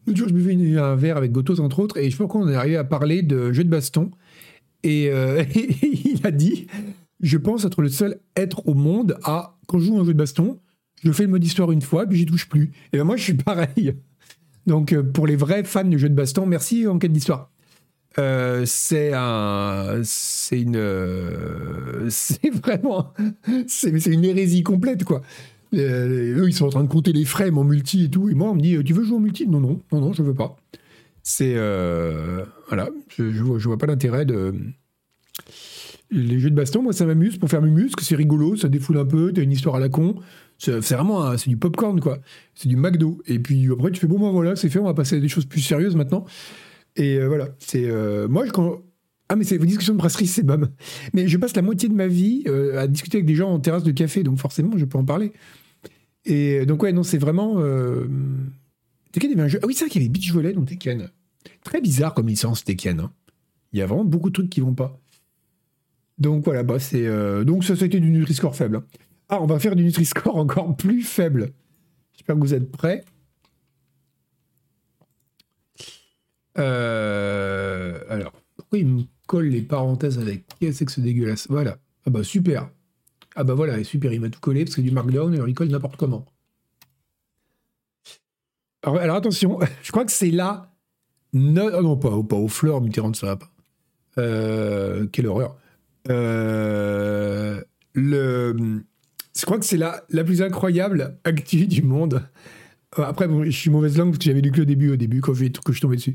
L'autre jour, je buvais un verre avec Gotos, entre autres, et je sais pas pourquoi on est arrivé à parler de jeux de baston. Et, euh, il a dit Je pense être le seul être au monde à, quand je joue un jeu de baston, je fais le mode histoire une fois, puis j'y touche plus. Et ben moi, je suis pareil. Donc, euh, pour les vrais fans de jeux de baston, merci Enquête d'Histoire. C'est un, c'est une, c'est vraiment, c'est une hérésie complète quoi. Euh, eux, ils sont en train de compter les frames en multi et tout. Et moi, on me dit, tu veux jouer en multi? Non, non, non, non, je veux pas. C'est. Euh, voilà, je, vois, je vois pas l'intérêt de. Les jeux de baston, moi, ça m'amuse pour faire mes muscles, c'est rigolo, ça défoule un peu, t'as une histoire à la con. C'est vraiment c'est du popcorn, quoi. C'est du McDo. Et puis après, tu fais, bon, ben voilà, c'est fait, on va passer à des choses plus sérieuses maintenant. Et euh, voilà, c'est. moi, quand. Ah, mais c'est une discussion de brasserie, c'est bam. Mais je passe la moitié de ma vie à discuter avec des gens en terrasse de café, donc forcément, je peux en parler. Et donc, ouais, non, c'est vraiment. Euh... Tekken, avait un jeu. Ah oui, c'est vrai qu'il y avait Beach Volley dans Tekken. Très bizarre comme licence, Tekken. Hein. Il y a vraiment beaucoup de trucs qui vont pas. Donc voilà, bah c'est. Euh... Donc ça, ça a été du Nutri-Score faible. Hein. Ah, on va faire du Nutri-Score encore plus faible. J'espère que vous êtes prêts. Euh... Alors, pourquoi il me colle les parenthèses avec Qu'est-ce que c'est dégueulasse? Voilà. Ah bah super. Ah bah voilà, super, il m'a tout collé parce que du Markdown et il colle n'importe comment. Alors, attention, je crois que c'est là. Oh non, pas, aux fleurs, Mitterrand, ça va pas. Euh, quelle horreur. Euh, le... Je crois que c'est la, la plus incroyable actu du monde. Après, bon, je suis mauvaise langue parce que j'avais lu que le début au début quand je suis tombé dessus.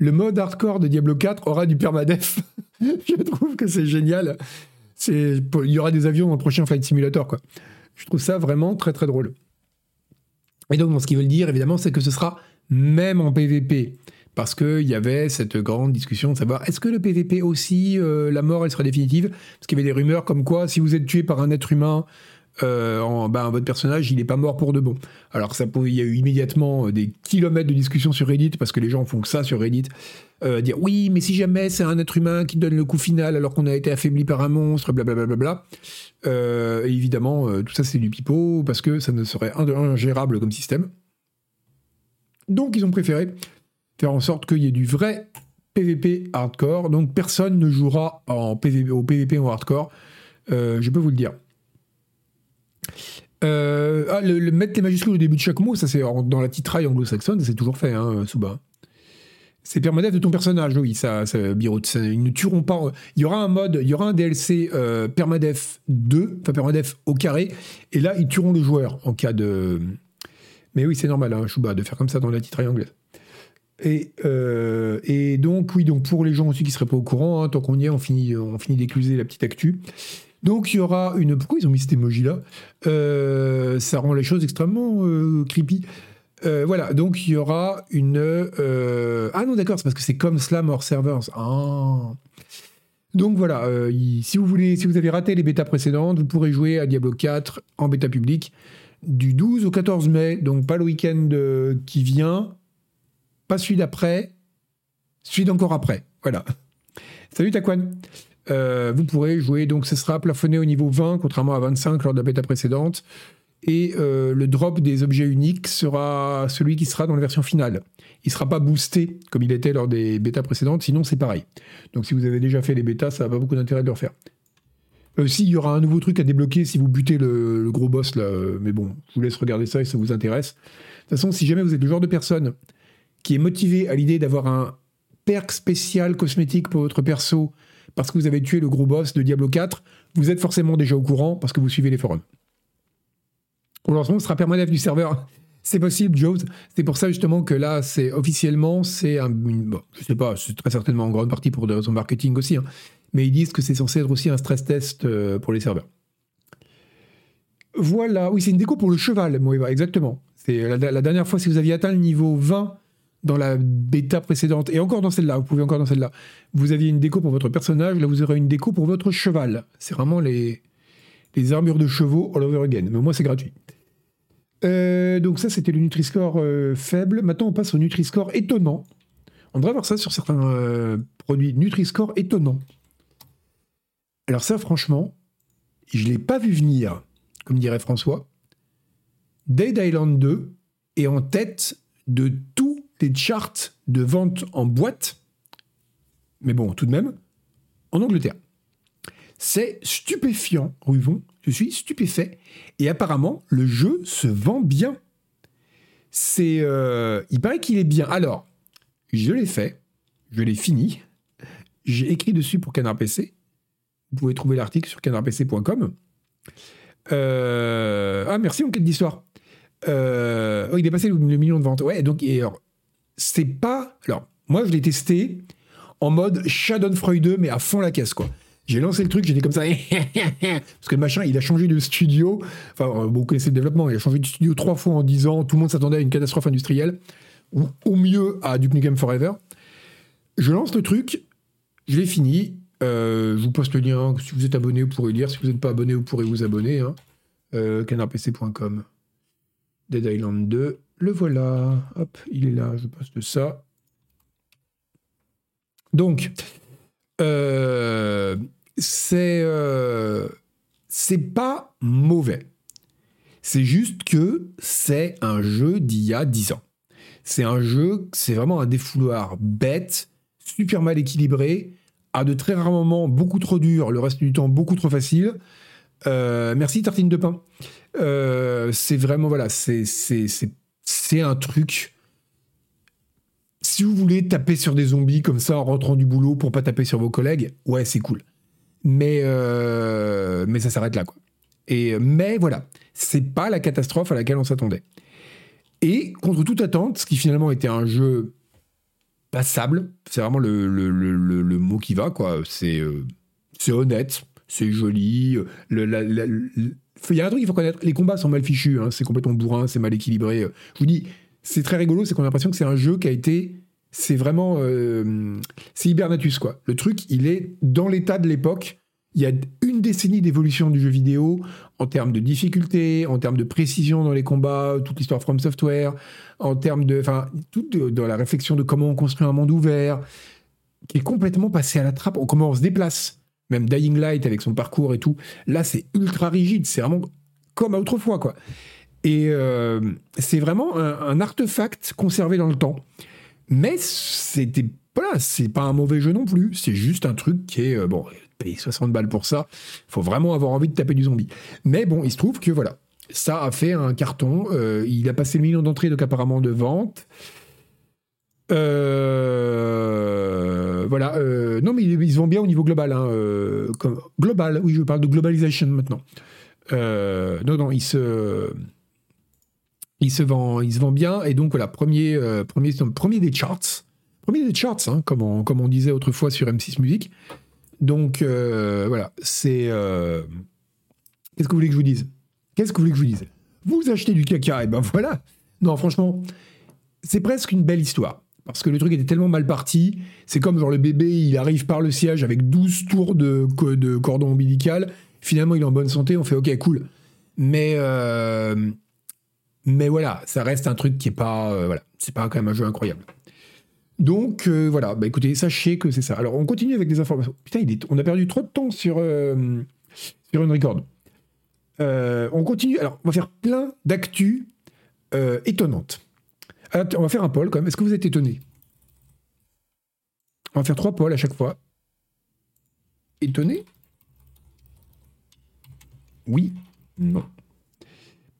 Le mode hardcore de Diablo 4 aura du permadef. je trouve que c'est génial il y aura des avions dans le prochain Flight Simulator, quoi. Je trouve ça vraiment très très drôle. Et donc, ce qu'ils veulent dire, évidemment, c'est que ce sera même en PvP. Parce qu'il y avait cette grande discussion de savoir est-ce que le PvP aussi, euh, la mort, elle sera définitive? Parce qu'il y avait des rumeurs comme quoi, si vous êtes tué par un être humain, euh, en, ben, votre personnage, il n'est pas mort pour de bon. Alors ça il y a eu immédiatement euh, des kilomètres de discussion sur Reddit, parce que les gens font que ça sur Reddit, dire oui, mais si jamais c'est un être humain qui donne le coup final alors qu'on a été affaibli par un monstre, blablabla. Bla, bla, bla, évidemment, tout ça c'est du pipeau, parce que ça ne serait ingérable comme système. Donc ils ont préféré faire en sorte qu'il y ait du vrai PVP hardcore. Donc personne ne jouera en PVP, au PVP en hardcore. Euh, je peux vous le dire. Euh, ah, le, mettre les majuscules au début de chaque mot, ça c'est dans la titraille anglo-saxonne, c'est toujours fait, hein, Souba. C'est permanent de ton personnage, oui, ça, ça, ils ne tueront pas. Il y aura un mode, il y aura un DLC euh, permadef 2, enfin permadef au carré, et là ils tueront le joueur en cas de, mais oui, c'est normal, hein, Chouba, de faire comme ça dans la titre anglaise. Et, euh, et, donc, oui, donc pour les gens aussi qui ne seraient pas au courant, hein, tant qu'on y est, on finit, on finit d'écluser la petite actu. Donc, il y aura une. Pourquoi ils ont mis cet emoji-là? Euh, Ça rend les choses extrêmement euh, creepy. voilà, donc il y aura une. Ah non, d'accord, c'est parce que c'est comme Slam or Servers. Ah. Donc voilà, si vous voulez, si vous avez raté les bêtas précédentes, vous pourrez jouer à Diablo 4 en bêta publique du 12 au 14 mai, donc pas le week-end euh, qui vient, pas celui d'après, celui d'encore après. Voilà. Salut Taquan. Euh, vous pourrez jouer, donc ce sera plafonné au niveau 20, contrairement à 25 lors de la bêta précédente. Et euh, le drop des objets uniques sera celui qui sera dans la version finale. Il ne sera pas boosté comme il était lors des bêtas précédentes, sinon c'est pareil. Donc si vous avez déjà fait les bêtas, ça n'a pas beaucoup d'intérêt de le refaire. Aussi, il y aura un nouveau truc à débloquer si vous butez le, gros boss là. Mais bon, je vous laisse regarder ça et ça vous intéresse. De toute façon, si jamais vous êtes le genre de personne qui est motivé à l'idée d'avoir un perk spécial cosmétique pour votre perso parce que vous avez tué le gros boss de Diablo 4, vous êtes forcément déjà au courant parce que vous suivez les forums. Au lancement, ce sera permanent du serveur. C'est possible, Joe. C'est pour ça justement que là, c'est officiellement, c'est un, bon, je sais pas, c'est très certainement en grande partie pour raisons marketing aussi. Hein mais ils disent que c'est censé être aussi un stress test euh, pour les serveurs. Voilà, oui, c'est une déco pour le cheval, Moeva, exactement. C'est la, dernière fois, si vous aviez atteint le niveau 20 dans la bêta précédente, et encore dans celle-là, vous pouvez encore dans celle-là, vous aviez une déco pour votre personnage, là vous aurez une déco pour votre cheval. C'est vraiment les, les armures de chevaux all over again. Mais au moins, c'est gratuit. Euh, donc ça, c'était le Nutri-Score euh, faible. Maintenant, on passe au Nutri-Score étonnant. On devrait voir ça sur certains produits Nutri-Score étonnants. Alors ça, franchement, je ne l'ai pas vu venir, comme dirait François. Dead Island 2 est en tête de tous les charts de vente en boîte, mais bon, tout de même, en Angleterre. C'est stupéfiant, Ruvon, je suis stupéfait, et apparemment, le jeu se vend bien. C'est, euh, il paraît qu'il est bien. Alors, je l'ai fait, je l'ai fini, j'ai écrit dessus pour Canard PC, vous pouvez trouver l'article sur canardpc.com. Euh, ah, merci, enquête d'histoire. Euh, oh, il est passé le, million de ventes. Ouais, donc, c'est pas. Alors, moi, je l'ai testé en mode Schadenfreude, mais à fond la caisse, quoi. J'ai lancé le truc, j'étais comme ça. Parce que le machin, il a changé de studio. Enfin, vous connaissez le développement, il a changé de studio trois fois en dix ans. Tout le monde s'attendait à une catastrophe industrielle. Ou au mieux à Duke Nukem Forever. Je lance le truc, je l'ai fini. Euh, je vous poste le lien. Si vous êtes abonné, vous pourrez lire. Si vous n'êtes pas abonné, vous pourrez vous abonner. Hein. Euh, canardpc.com. Dead Island 2. Le voilà. Hop, il est là. Je poste ça. Donc, euh, c'est c'est pas mauvais. C'est juste que c'est un jeu d'il y a 10 ans. C'est un jeu, c'est vraiment un défouloir bête, super mal équilibré, à de très rares moments beaucoup trop dur, le reste du temps beaucoup trop facile. Euh, merci tartine de pain. Euh, c'est vraiment voilà, c'est c'est un truc. Si vous voulez taper sur des zombies comme ça en rentrant du boulot pour pas taper sur vos collègues, ouais c'est cool. Mais euh, mais ça s'arrête là quoi. Et mais voilà, c'est pas la catastrophe à laquelle on s'attendait. Et contre toute attente, ce qui finalement était un jeu passable. C'est vraiment le, mot qui va, quoi. C'est euh, c'est honnête, c'est joli. La- le- il y a un truc qu'il faut connaître. Les combats sont mal fichus. hein, c'est complètement bourrin, c'est mal équilibré. Je vous dis, c'est très rigolo. C'est qu'on a l'impression que c'est un jeu qui a été. C'est vraiment. euh, c'est Hibernatus, quoi. Le truc, il est dans l'état de l'époque. Il y a une décennie d'évolution du jeu vidéo en termes de difficulté, en termes de précision dans les combats, toute l'histoire From Software, en termes de. Enfin, tout dans la réflexion de comment on construit un monde ouvert, qui est complètement passé à la trappe. Comment on se déplace. Même Dying Light avec son parcours et tout. Là, c'est ultra rigide. C'est vraiment comme autrefois, quoi. Et euh, c'est vraiment un, un artefact conservé dans le temps. Mais c'était. Voilà, c'est pas un mauvais jeu non plus. C'est juste un truc qui est. euh, bon, payer 60 balles pour ça, faut vraiment avoir envie de taper du zombie. Mais bon, il se trouve que voilà. Ça a fait un carton. euh, il a passé le million d'entrées, donc apparemment de vente. Euh, voilà. euh, non, mais ils, ils se vendent bien au niveau global. hein, euh, global, oui, je parle de globalisation maintenant. Non, non, il se, il se vend, il se vend bien. Et donc voilà, premier, premier, premier des charts, premier des charts, hein, comme, on, comme on disait autrefois sur M6 Music. Donc voilà, c'est. Qu'est-ce que vous voulez que je vous dise? Qu'est-ce que vous voulez que je vous dise? Vous achetez du caca, et ben voilà. Non, franchement, c'est presque une belle histoire. Parce que le truc était tellement mal parti. C'est comme genre le bébé, il arrive par le siège avec 12 tours de, co- de cordon ombilical. Finalement, il est en bonne santé. On fait OK, cool. Mais, euh, mais voilà, ça reste un truc qui est pas. euh, voilà, c'est pas quand même un jeu incroyable. Donc euh, voilà, bah écoutez, sachez que c'est ça. Alors on continue avec des informations. Putain, il est- on a perdu trop de temps sur, euh, sur une record. On continue. Alors on va faire plein d'actu étonnantes. Tiens, on va faire un poll quand même. Est-ce que vous êtes étonné? On va faire trois polls à chaque fois. Étonné? Oui? Non.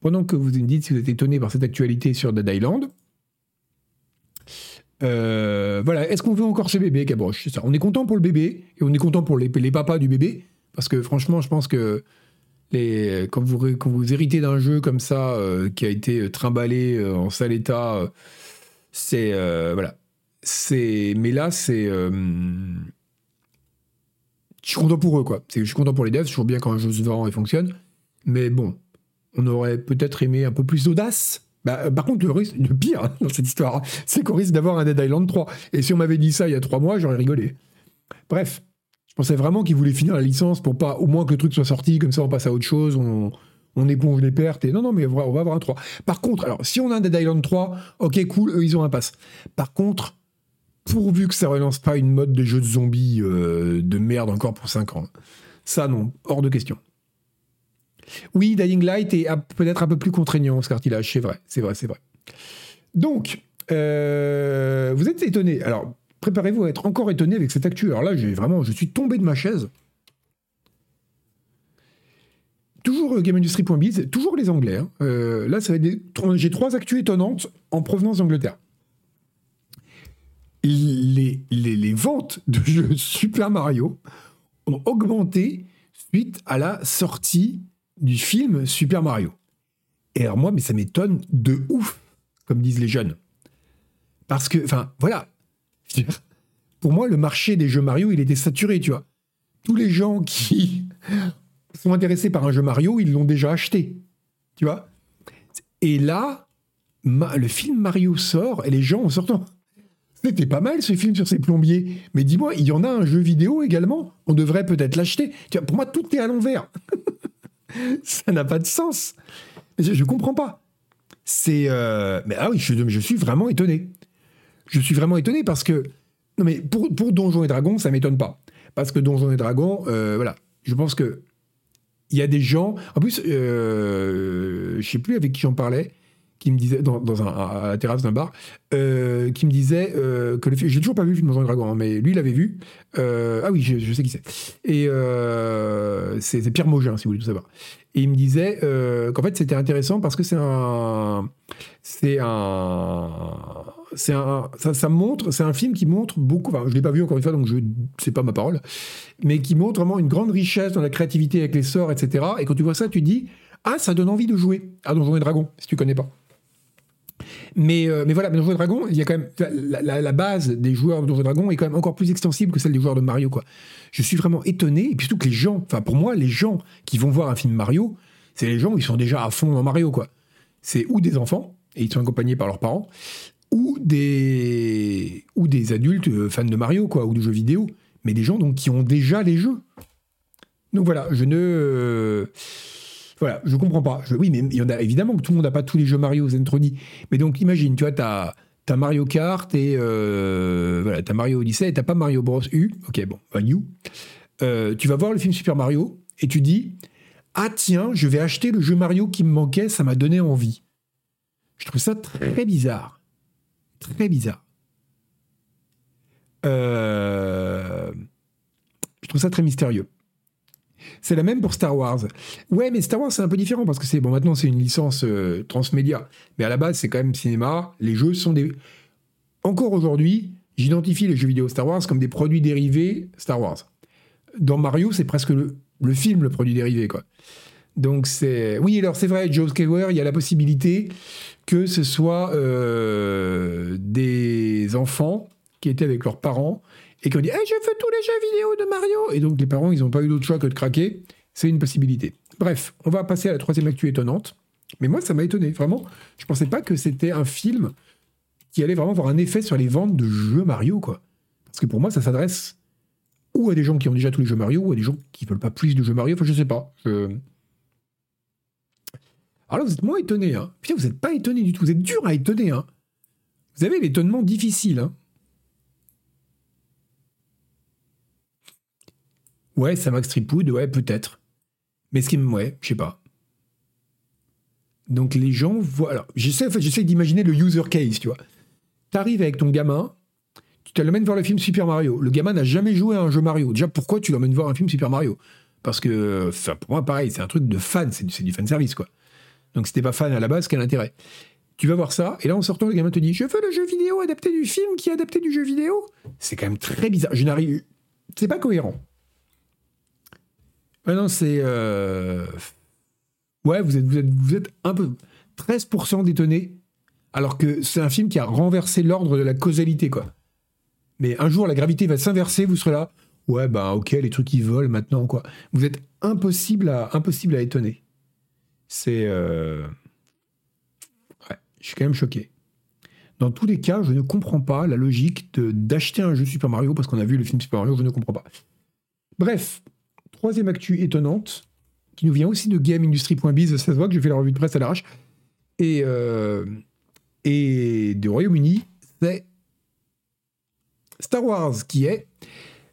Pendant que vous me dites si vous êtes étonné par cette actualité sur Dead Island, euh, voilà, est-ce qu'on veut encore ce bébé Gabroche? C'est ça. On est content pour le bébé et on est content pour les, les papas du bébé parce que franchement, je pense que les, quand, vous, ré- quand vous héritez d'un jeu comme ça euh, qui a été trimballé euh, en sale état, euh, c'est euh, voilà. Mais là, c'est. euh, je suis content pour eux quoi. Je suis content pour les devs. C'est toujours bien quand un jeu se vend et fonctionne. Mais bon, on aurait peut-être aimé un peu plus d'audace. Bah, euh, par contre, le, pire dans cette histoire, c'est qu'on risque d'avoir un Dead Island 3. Et si on m'avait dit ça il y a trois mois, j'aurais rigolé. Bref, je pensais vraiment qu'ils voulaient finir la licence pour pas, au moins que le truc soit sorti, comme ça on passe à autre chose, on, on éponge les pertes. Et non, non, mais on va, avoir un 3. Par contre, alors, si on a un Dead Island 3, ok, cool, eux ils ont un pass. Par contre, pourvu que ça relance pas une mode des jeux de zombies euh, de merde encore pour 5 ans. Ça, non, hors de question. Oui, Dying Light est peut-être un peu plus contraignant, ce cartilage, c'est vrai, c'est vrai, c'est vrai. Donc, euh, vous êtes étonné. Alors, préparez-vous à être encore étonné avec cette actu. Alors là, j'ai vraiment, je suis tombé de ma chaise. Toujours euh, GameIndustry.biz, toujours les Anglais. hein. Euh, là, j'ai trois actus étonnantes en provenance d'Angleterre. Les, les, les ventes de jeux Super Mario ont augmenté suite à la sortie du film Super Mario. Et alors moi, mais ça m'étonne de ouf, comme disent les jeunes. Parce que, enfin, voilà. Pour moi, le marché des jeux Mario, il était saturé, tu vois. Tous les gens qui sont intéressés par un jeu Mario, ils l'ont déjà acheté. Tu vois Et là, le film Mario sort et les gens en sortant. C'était pas mal ce film sur ces plombiers. Mais dis-moi, il y en a un jeu vidéo également? On devrait peut-être l'acheter. Pour moi, tout est à l'envers. Ça n'a pas de sens. Je, je comprends pas. C'est. euh, Mais ah oui, je suis vraiment étonné. Je suis vraiment étonné parce que. Non, mais pour, pour Donjons et Dragons, ça m'étonne pas. Parce que Donjons et Dragons, euh, voilà. Je pense que. Il y a des gens. En plus, euh, je sais plus avec qui j'en parlais, qui me disait, dans, à la terrasse d'un bar, euh, qui me disait euh, que le film. J'ai toujours pas vu le film Donjons et Dragons, hein, mais lui, il l'avait vu. Euh, ah oui, je, sais qui c'est. Et c'est Pierre Maugin, si vous voulez tout savoir. Et il me disait qu'en fait c'était intéressant parce que c'est un, c'est un, c'est un, ça, ça montre, c'est un film qui montre beaucoup. Enfin, je l'ai pas vu encore une fois, donc je, c'est pas ma parole, mais qui montre vraiment une grande richesse dans la créativité avec les sorts, etc. Et quand tu vois ça, tu dis ah ça donne envie de jouer à Donjons et Dragons si tu connais pas. Mais, euh, mais voilà, mais Donjons et Dragons, il y a quand même la, base des joueurs de Donjons Dragons est quand même encore plus extensible que celle des joueurs de Mario, quoi. Je suis vraiment étonné, et puis surtout que les gens, enfin pour moi, les gens qui vont voir un film Mario, c'est les gens qui sont déjà à fond dans Mario, quoi. C'est ou des enfants, et ils sont accompagnés par leurs parents, ou des, ou des adultes euh, fans de Mario, quoi, ou de jeux vidéo, mais des gens donc qui ont déjà les jeux. Donc voilà, je ne. Voilà, je comprends pas. Oui, mais il y en a évidemment que tout le monde n'a pas tous les jeux Mario Zentroni. Mais donc imagine, tu vois, t'as as Mario Kart et euh, voilà, t'as Mario Odyssey et t'as pas Mario Bros U. Ok, bon, New. Euh, tu vas voir le film Super Mario et tu dis ah tiens, je vais acheter le jeu Mario qui me manquait, ça m'a donné envie. Je trouve ça très bizarre, très bizarre. Euh, je trouve ça très mystérieux. C'est la même pour Star Wars. Ouais, mais Star Wars, c'est un peu différent parce que c'est bon, maintenant c'est une licence euh, transmédia. Mais à la base, c'est quand même cinéma. Les jeux sont des. Encore aujourd'hui, j'identifie les jeux vidéo Star Wars comme des produits dérivés Star Wars. Dans Mario, c'est presque le, film, le produit dérivé, quoi. Donc c'est. Oui, alors c'est vrai, Joe Skywalker, il y a la possibilité que ce soit euh, des enfants qui étaient avec leurs parents et qui ont dit Eh, Je veux tous les jeux vidéo de Mario Et donc les parents, ils n'ont pas eu d'autre choix que de craquer. C'est une possibilité. Bref, on va passer à la troisième actu étonnante. Mais moi, ça m'a étonné, vraiment. Je pensais pas que c'était un film qui allait vraiment avoir un effet sur les ventes de jeux Mario, quoi. Parce que pour moi, ça s'adresse ou à des gens qui ont déjà tous les jeux Mario, ou à des gens qui veulent pas plus de jeux Mario. Enfin, je sais pas. Je- Alors vous êtes moins étonné, hein. Putain, vous n'êtes pas étonné du tout. Vous êtes dur à étonner, hein. Vous avez l'étonnement difficile, hein. Ouais, ça Max Tripwood, ouais, peut-être. Mais ce qui me. Ouais, je sais pas. Donc les gens voient. Alors, j'essaie, en fait, d'imaginer le user case, tu vois. T'arrives avec ton gamin, tu te l'emmènes voir le film Super Mario. Le gamin n'a jamais joué à un jeu Mario. Déjà, pourquoi tu l'emmènes voir un film Super Mario? Parce que, enfin, pour moi, pareil, c'est un truc de fan, c'est du, du fan service, quoi. Donc si t'es pas fan à la base, quel intérêt? Tu vas voir ça, et là en sortant, le gamin te dit Je veux le jeu vidéo adapté du film qui est adapté du jeu vidéo. C'est quand même très bizarre. Je n'arrive. C'est pas cohérent. Ouais, non, c'est. euh, Ouais, vous êtes, vous, êtes, vous êtes un peu. 13% d'étonnés, alors que c'est un film qui a renversé l'ordre de la causalité, quoi. Mais un jour, la gravité va s'inverser, vous serez là. Ouais, bah ok, les trucs qui volent maintenant, quoi. Vous êtes impossible à, impossible à étonner. C'est. euh, Ouais, je suis quand même choqué. Dans tous les cas, je ne comprends pas la logique d'acheter un jeu Super Mario parce qu'on a vu le film Super Mario, je ne comprends pas. Bref, troisième actu étonnante, qui nous vient aussi de GameIndustry.biz, ça se voit que j'ai fait la revue de presse à l'arrache, et, euh, et du Royaume-Uni, c'est Star Wars, qui est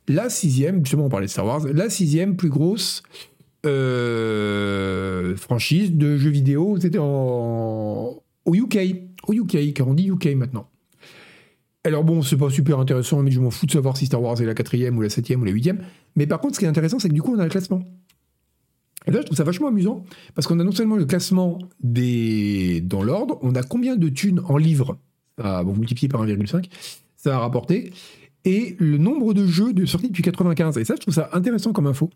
la sixième, justement on parlait de Star Wars, la sixième plus grosse euh, franchise de jeux vidéo, c'était au UK, au UK, car on dit UK maintenant? Alors bon, c'est pas super intéressant, mais je m'en fous de savoir si Star Wars est la quatrième ou la septième ou la huitième. Mais par contre, ce qui est intéressant, c'est que du coup, on a le classement. Et là, je trouve ça vachement amusant, parce qu'on a non seulement le classement des... dans l'ordre, on a combien de thunes en livres, ah, bon, multiplié par 1,5, ça a rapporté, et le nombre de jeux de sortis depuis 95. Et ça, je trouve ça intéressant comme info.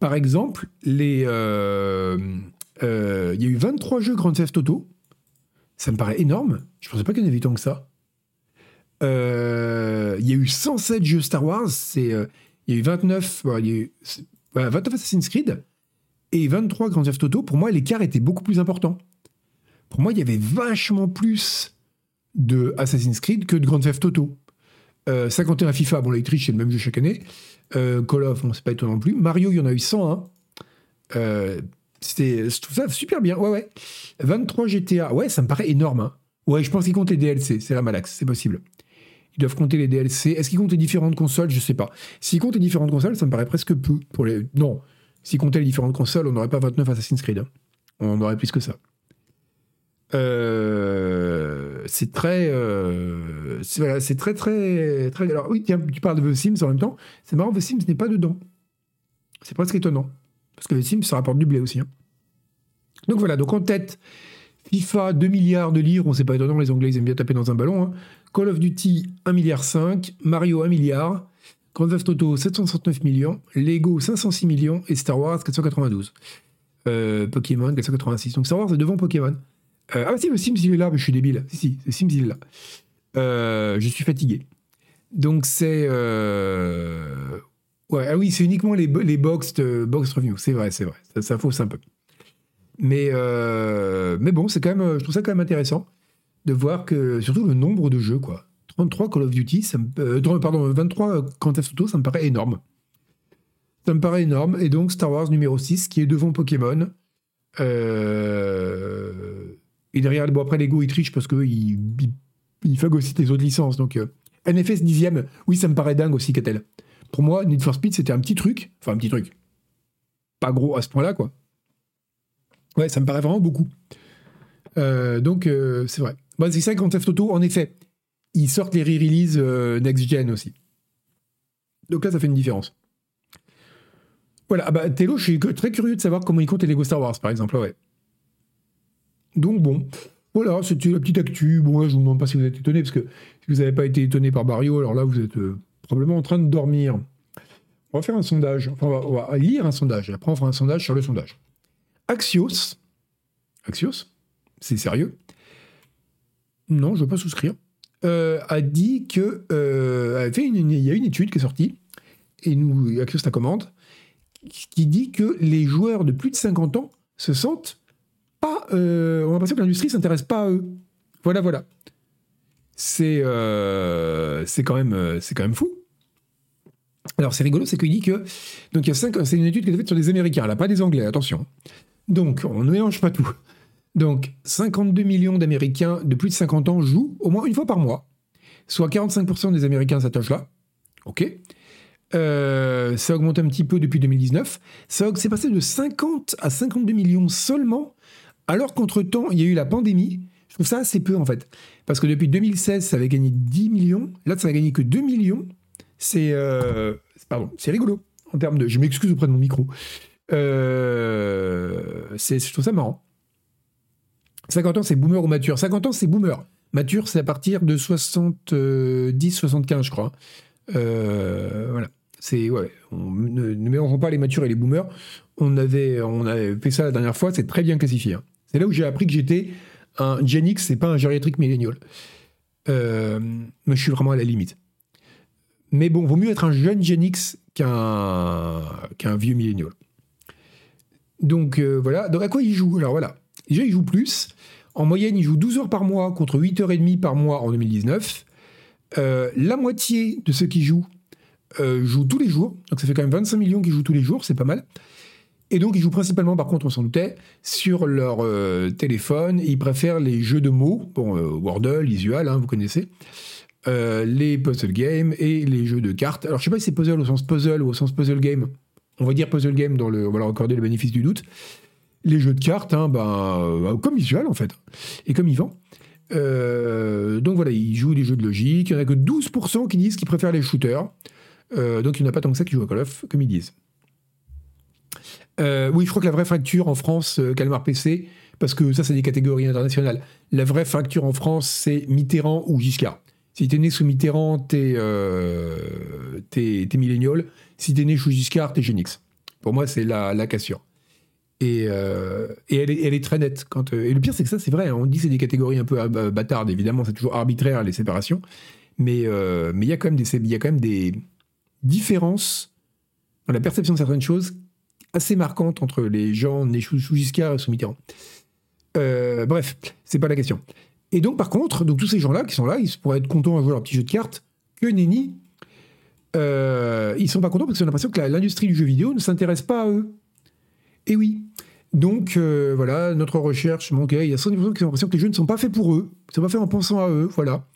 Par exemple, euh, euh, il y a eu 23 jeux Grand Theft Auto. Ça me paraît énorme. Je pensais pas qu'il y en avait tant que ça. Euh, il y a eu 107 jeux Star Wars. C'est, euh, il y a eu 29, voilà, il y a eu, c'est- voilà, 29 Assassin's Creed et 23 Grand Theft Auto. Pour moi, l'écart était beaucoup plus important. Pour moi, il y avait vachement plus de Assassin's Creed que de Grand Theft Auto. Euh, 51 FIFA, bon, la c'est le même jeu chaque année. Euh, Call of, bon, c'est pas étonnant non plus. Mario, il y en a eu 101. Euh, c'était, je trouve ça super bien. Ouais, ouais. 23 GTA, ouais, ça me paraît énorme. hein. Ouais, je pense qu'ils comptent les DLC, c'est la malaxe, c'est possible. Ils doivent compter les DLC. Est-ce qu'ils comptent les différentes consoles? Je sais pas. S'ils comptent les différentes consoles, ça me paraît presque peu. Non, s'ils comptaient les différentes consoles, on n'aurait pas 29 Assassin's Creed. hein. On aurait plus que ça. Euh, c'est très, euh, c'est très très très. Alors oui, tiens, tu parles de The Sims en même temps. C'est marrant, The Sims n'est pas dedans. C'est presque étonnant parce que The Sims ça rapporte du blé aussi. hein. Donc voilà, donc en tête, FIFA 2 milliards de livres, on sait pas étonnant, les Anglais ils aiment bien taper dans un ballon. hein. Call of Duty 1 milliard 5, Mario 1 milliard, Grand Theft Auto 769 millions, Lego 506 millions et Star Wars 492. Euh, Pokémon 486. Donc Star Wars est devant Pokémon. Euh, ah si, le Sims, il est là, mais je suis débile. Si, si, le Sims, il est là. Euh, je suis fatigué. Donc c'est... Ouais, ah oui, c'est uniquement les, les box, box review. C'est vrai, c'est vrai. Ça, ça, fausse un peu. Mais, mais bon, c'est quand même, je trouve ça quand même intéressant de voir que, surtout le nombre de jeux, quoi. 33 Call of Duty, ça me, pardon, 23 Grand Theft Auto, ça me paraît énorme. Ça me paraît énorme. Et donc Star Wars numéro 6, qui est devant Pokémon. Euh, et derrière, bon, après Lego, il triche parce qu'il il, il aussi les autres licences. Donc euh, NFS 10 oui, ça me paraît dingue aussi, Catel. Pour moi, Need for Speed, c'était un petit truc. Enfin, un petit truc. Pas gros à ce point-là, quoi. Ouais, ça me paraît vraiment beaucoup. Euh, donc, c'est vrai. Bon, c'est ça, Grand Theft Auto, en effet, ils sortent les re-releases next-gen aussi. Donc là, ça fait une différence. Voilà, ah bah, Tello, je suis très curieux de savoir comment il compte les Lego Star Wars, par exemple. Ouais. Donc bon, voilà, c'était la petite actu. Bon, là, je vous demande pas si vous êtes étonné, parce que si vous n'avez pas été étonné par Barrio, alors là, vous êtes euh, probablement en train de dormir. On va faire un sondage. Enfin, on va, lire un sondage. Et après, on fera un sondage sur le sondage. Axios. Axios C'est sérieux? Non, je ne veux pas souscrire. Euh, a dit que. Euh, a il y a une étude qui est sortie. Et nous, Axios la commande qui dit que les joueurs de plus de 50 ans se sentent pas. Euh, on a l'impression que l'industrie s'intéresse pas à eux. Voilà, voilà. C'est quand même quand même fou. Alors c'est rigolo, c'est qu'il dit que donc il y a c'est une étude qui est faite sur des Américains, là, pas des Anglais, attention. Donc on ne mélange pas tout. Donc 52 millions d'Américains de plus de 50 ans jouent au moins une fois par mois, soit 45% des Américains s'attachent là. Ok. Euh, ça a augmenté un petit peu depuis 2019. Ça s'est passé de 50 à 52 millions seulement, alors qu'entre-temps, il y a eu la pandémie. Je trouve ça assez peu, en fait. Parce que depuis 2016, ça avait gagné 10 millions. Là, ça n'a gagné que 2 millions. C'est... Euh, pardon, c'est rigolo. En termes de... Je m'excuse auprès de mon micro. Euh, je trouve ça marrant. 50 ans, c'est boomer ou mature? 50 ans, c'est boomer. Mature, c'est à partir de 70-75, je crois. Euh, voilà. C'est ouais, ne, mélangeons pas les matures et les boomers. On avait, on fait ça la dernière fois, c'est très bien classifié. Hein. C'est là où j'ai appris que j'étais un Gen X, c'est pas un gériatrique millénial. Euh, mais je suis vraiment à la limite. Mais bon, vaut mieux être un jeune Gen X qu'un qu'un vieux millénial. Donc euh, voilà. Donc à quoi il joue? Alors voilà. Déjà, il joue plus. En moyenne, il joue 12 heures par mois contre 8 h 30 par mois en 2019. Euh, la moitié de ceux qui jouent euh, jouent tous les jours. Donc ça fait quand même 25 millions qui jouent tous les jours, c'est pas mal. Et donc ils jouent principalement, par contre, on s'en doutait, sur leur euh, téléphone. Ils préfèrent les jeux de mots, bon, Wordle, Isual, hein, vous connaissez, les puzzle games et les jeux de cartes. Alors je sais pas si c'est puzzle au sens puzzle ou au sens puzzle game. On va dire puzzle game, dans le, on va leur accorder le bénéfice du doute. Les jeux de cartes, hein, ben, comme Isual en fait, et comme Yvan. Euh, donc voilà, ils jouent des jeux de logique. Il n'y en a que 12% qui disent qu'ils préfèrent les shooters. Euh, donc il n'y en a pas tant que ça qui jouent à Call of, comme ils disent. Euh, oui, je crois que la vraie fracture en France, Calmar PC, parce que ça, c'est des catégories internationales. La vraie fracture en France, c'est Mitterrand ou Giscard. Si t'es né sous Mitterrand, t'es euh, millénial. Si t'es né sous Giscard, t'es Genix. Pour moi, c'est la, la cassure. Et, euh, elle, est, très nette. Quand, euh, et le pire, c'est que ça, c'est vrai. Hein. on dit que c'est des catégories un peu euh, bâtardes, évidemment, c'est toujours arbitraire les séparations. Mais mais il y a quand même des des différences dans la perception de certaines choses assez marquantes entre les gens nés sous, Giscard et sous Mitterrand. bref, c'est pas la question. Et donc, par contre, donc tous ces gens-là qui sont là, ils pourraient être contents à jouer leur petit jeu de cartes. Que nenni, euh, ils sont pas contents parce qu'ils ont l'impression que l'industrie du jeu vidéo ne s'intéresse pas à eux. Et oui. Donc euh, voilà, notre recherche, il y a 110% qui ont l'impression que les jeux ne sont pas faits pour eux, ne sont pas faits en pensant à eux, voilà.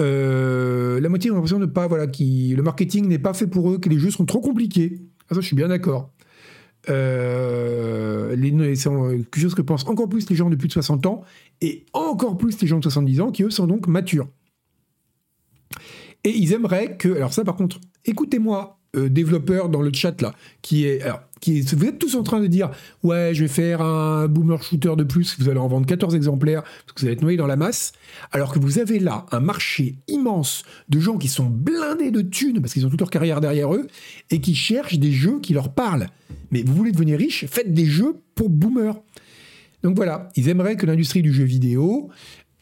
Euh, la moitié ont l'impression de pas, voilà, qui le marketing n'est pas fait pour eux, que les jeux sont trop compliqués. Ah, ça, je suis bien d'accord. Euh, c'est quelque chose que pensent encore plus les gens de plus de 60 ans et encore plus les gens de 70 ans qui eux sont donc matures. Et ils aimeraient que, alors ça par contre, écoutez-moi, développeurs dans le chat là, qui est, vous êtes tous en train de dire ouais je vais faire un boomer shooter de plus vous allez en vendre 14 exemplaires parce que vous allez être noyé dans la masse. Alors que vous avez là un marché immense de gens qui sont blindés de thunes parce qu'ils ont toute leur carrière derrière eux et qui cherchent des jeux qui leur parlent. Mais vous voulez devenir riche faites des jeux pour boomers Donc voilà, ils aimeraient que l'industrie du jeu vidéo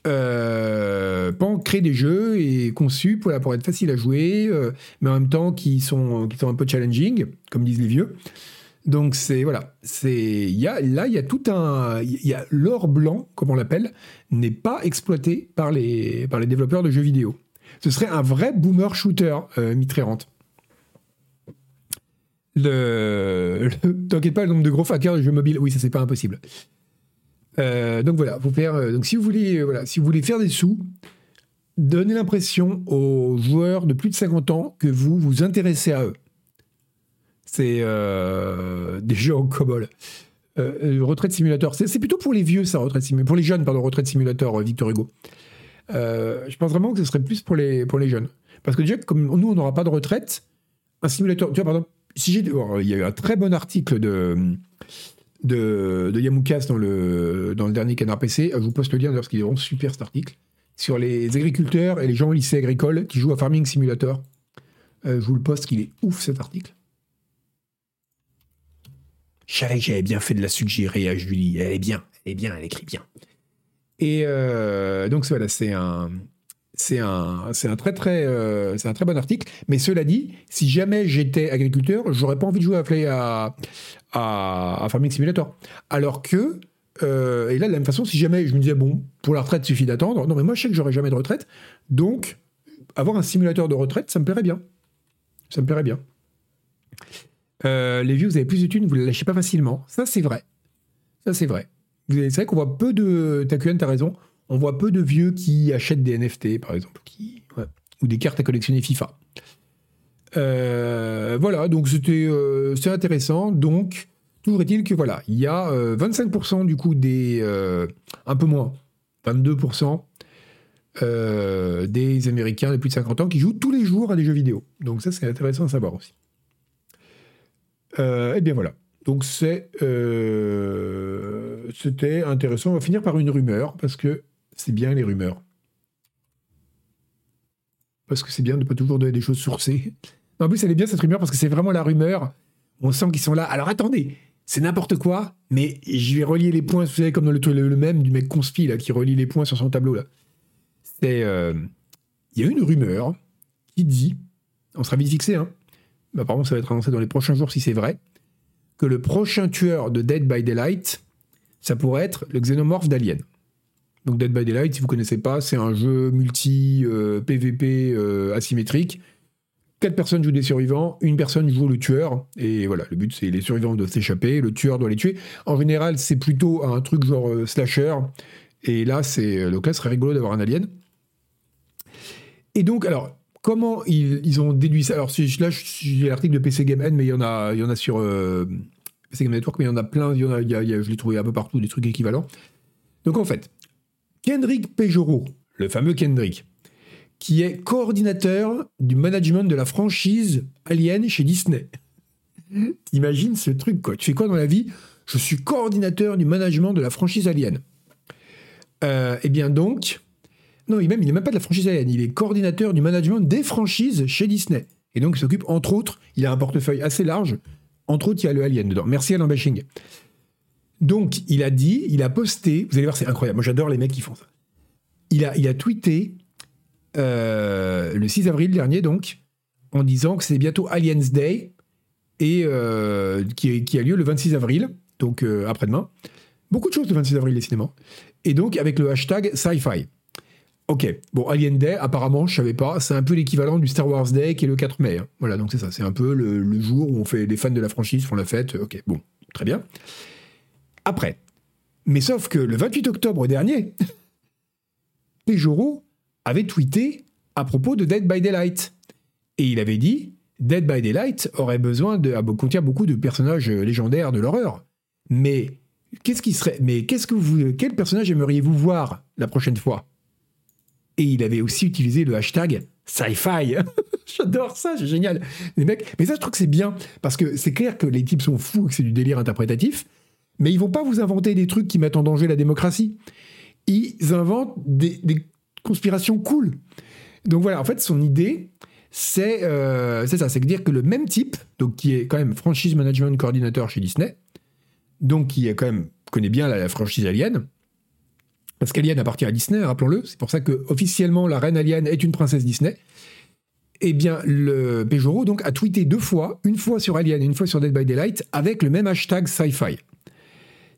euh, crée des jeux et conçus pour, être facile à jouer, euh, mais en même temps qui sont un peu challenging, comme disent les vieux. Donc c'est voilà, c'est y a là il y a tout un l'or blanc comme on l'appelle n'est pas exploité par les développeurs de jeux vidéo. Ce serait un vrai boomer shooter euh, Le, t'inquiète pas le nombre de gros hackers de jeux mobiles, oui ça c'est pas impossible. Euh, donc voilà, vous faire euh, donc si vous voulez voilà. Si vous voulez faire des sous, donnez l'impression aux joueurs de plus de 50 ans que vous vous intéressez à eux c'est euh, des jeux en COBOL. Euh, retraite simulateur, c'est plutôt pour les vieux ça, retraite simulateur, pour les jeunes, pardon, retraite simulateur, euh, Victor Hugo. je pense vraiment que ce serait plus pour les, jeunes. Parce que déjà, comme nous, on n'aura pas de retraite, un simulateur, tu vois, par exemple, si j'ai, oh, il y a eu un très bon article de, de, Yamoukas dans le, dans le dernier Canard PC, je vous poste le lien parce qu'il est vraiment super cet article, sur les agriculteurs et les gens au lycée agricole qui jouent à Farming Simulator. je vous le poste, qu'il est ouf cet article. Je savais que j'avais bien fait de la suggérer à Julie. Elle est bien, elle est bien, elle écrit bien. Et euh, donc voilà, c'est un, c'est un, c'est un très très, euh, c'est un très bon article. Mais cela dit, si jamais j'étais agriculteur, j'aurais pas envie de jouer à, à, à, Farming Simulator. Alors que, euh, et là de la même façon, si jamais je me disais bon, pour la retraite il suffit d'attendre. Non, mais moi je sais que j'aurai jamais de retraite, donc avoir un simulateur de retraite, ça me plairait bien. Ça me plairait bien. Euh, les vieux, vous avez plus de thunes, vous les lâchez pas facilement. Ça, c'est vrai. Ça, c'est vrai. C'est vrai qu'on voit peu de. T'as raison. On voit peu de vieux qui achètent des NFT, par exemple, ou des cartes à collectionner FIFA. Euh, voilà, donc c'était euh, intéressant. Donc, toujours est-il que voilà, il y a 25% du coup des. un peu moins, 22% des Américains de plus de 50 ans qui jouent tous les jours à des jeux vidéo. Donc, ça, c'est intéressant à savoir aussi. Euh, eh bien voilà. Donc c'est, euh, c'était intéressant. On va finir par une rumeur parce que c'est bien les rumeurs. Parce que c'est bien de ne pas toujours donner des choses sourcées. En plus, elle est bien cette rumeur parce que c'est vraiment la rumeur. On sent qu'ils sont là. Alors attendez, c'est n'importe quoi, mais je vais relier les points. Vous savez, comme dans le, le, même du mec conspi qui relie les points sur son tableau là. C'est, euh, il y a une rumeur qui dit, on sera vite fixé, hein, apparemment ça va être annoncé dans les prochains jours si c'est vrai, que le prochain tueur de Dead by Daylight, ça pourrait être le xénomorphe d'Alien. Donc Dead by Daylight, si vous ne connaissez pas, c'est un jeu multi PVP euh, euh, asymétrique. Quatre personnes jouent des survivants, une personne joue le tueur, et voilà, le but c'est les survivants doivent s'échapper, le tueur doit les tuer. En général, c'est plutôt un truc genre euh, slasher, et là, c'est là, ce serait rigolo d'avoir un alien. Et donc, alors, comment ils, ont déduit ça? Alors là, j'ai l'article de PC Game mais il y en a, il y en a sur euh, PC Game Network, mais il y en a plein. Il y en a, je l'ai trouvé un peu partout des trucs équivalents. Donc en fait, Kendrick Pejoro, le fameux Kendrick, qui est coordinateur du management de la franchise Alien chez Disney. Imagine ce truc, quoi? Tu fais quoi dans la vie? Je suis coordinateur du management de la franchise Alien. Euh, eh bien donc, non, il, même, n'est même pas de la franchise Alien, il est coordinateur du management des franchises chez Disney. Et donc il s'occupe, entre autres, il a un portefeuille assez large, entre autres, il y a le Alien dedans. Merci Alain Bashing. Donc il a dit, il a posté, vous allez voir, c'est incroyable, moi j'adore les mecs qui font ça. Il a, il a tweeté euh, le 6 avril dernier, donc, en disant que c'est bientôt Aliens Day, et euh, qui, a lieu le 26 avril, donc euh, après-demain. Beaucoup de choses le 26 avril, décidément. Et donc avec le hashtag sci-fi. Ok, bon, Alien Day, apparemment, je savais pas, c'est un peu l'équivalent du Star Wars Day qui est le 4 mai. Hein. Voilà, donc c'est ça, c'est un peu le, jour où on fait, les fans de la franchise font la fête. Ok, bon, très bien. Après, mais sauf que le 28 octobre dernier, Pejoro avait tweeté à propos de Dead by Daylight. Et il avait dit Dead by Daylight aurait besoin de. Ah, contient beaucoup de personnages légendaires de l'horreur. Mais qu'est-ce qui serait. Mais qu'est-ce que vous. Quel personnage aimeriez-vous voir la prochaine fois? Et il avait aussi utilisé le hashtag sci-fi. J'adore ça, c'est génial. Les mecs, mais ça, je trouve que c'est bien parce que c'est clair que les types sont fous, que c'est du délire interprétatif, mais ils vont pas vous inventer des trucs qui mettent en danger la démocratie. Ils inventent des, conspirations cool. Donc voilà, en fait, son idée, c'est euh, ça, c'est dire que le même type, donc qui est quand même franchise management coordinateur chez Disney, donc qui est quand même connaît bien la, franchise Alien. Parce qu'Alien appartient à Disney, rappelons-le. C'est pour ça que officiellement la reine Alien est une princesse Disney. Eh bien, le Pejoro donc a tweeté deux fois, une fois sur Alien et une fois sur Dead by Daylight, avec le même hashtag sci-fi.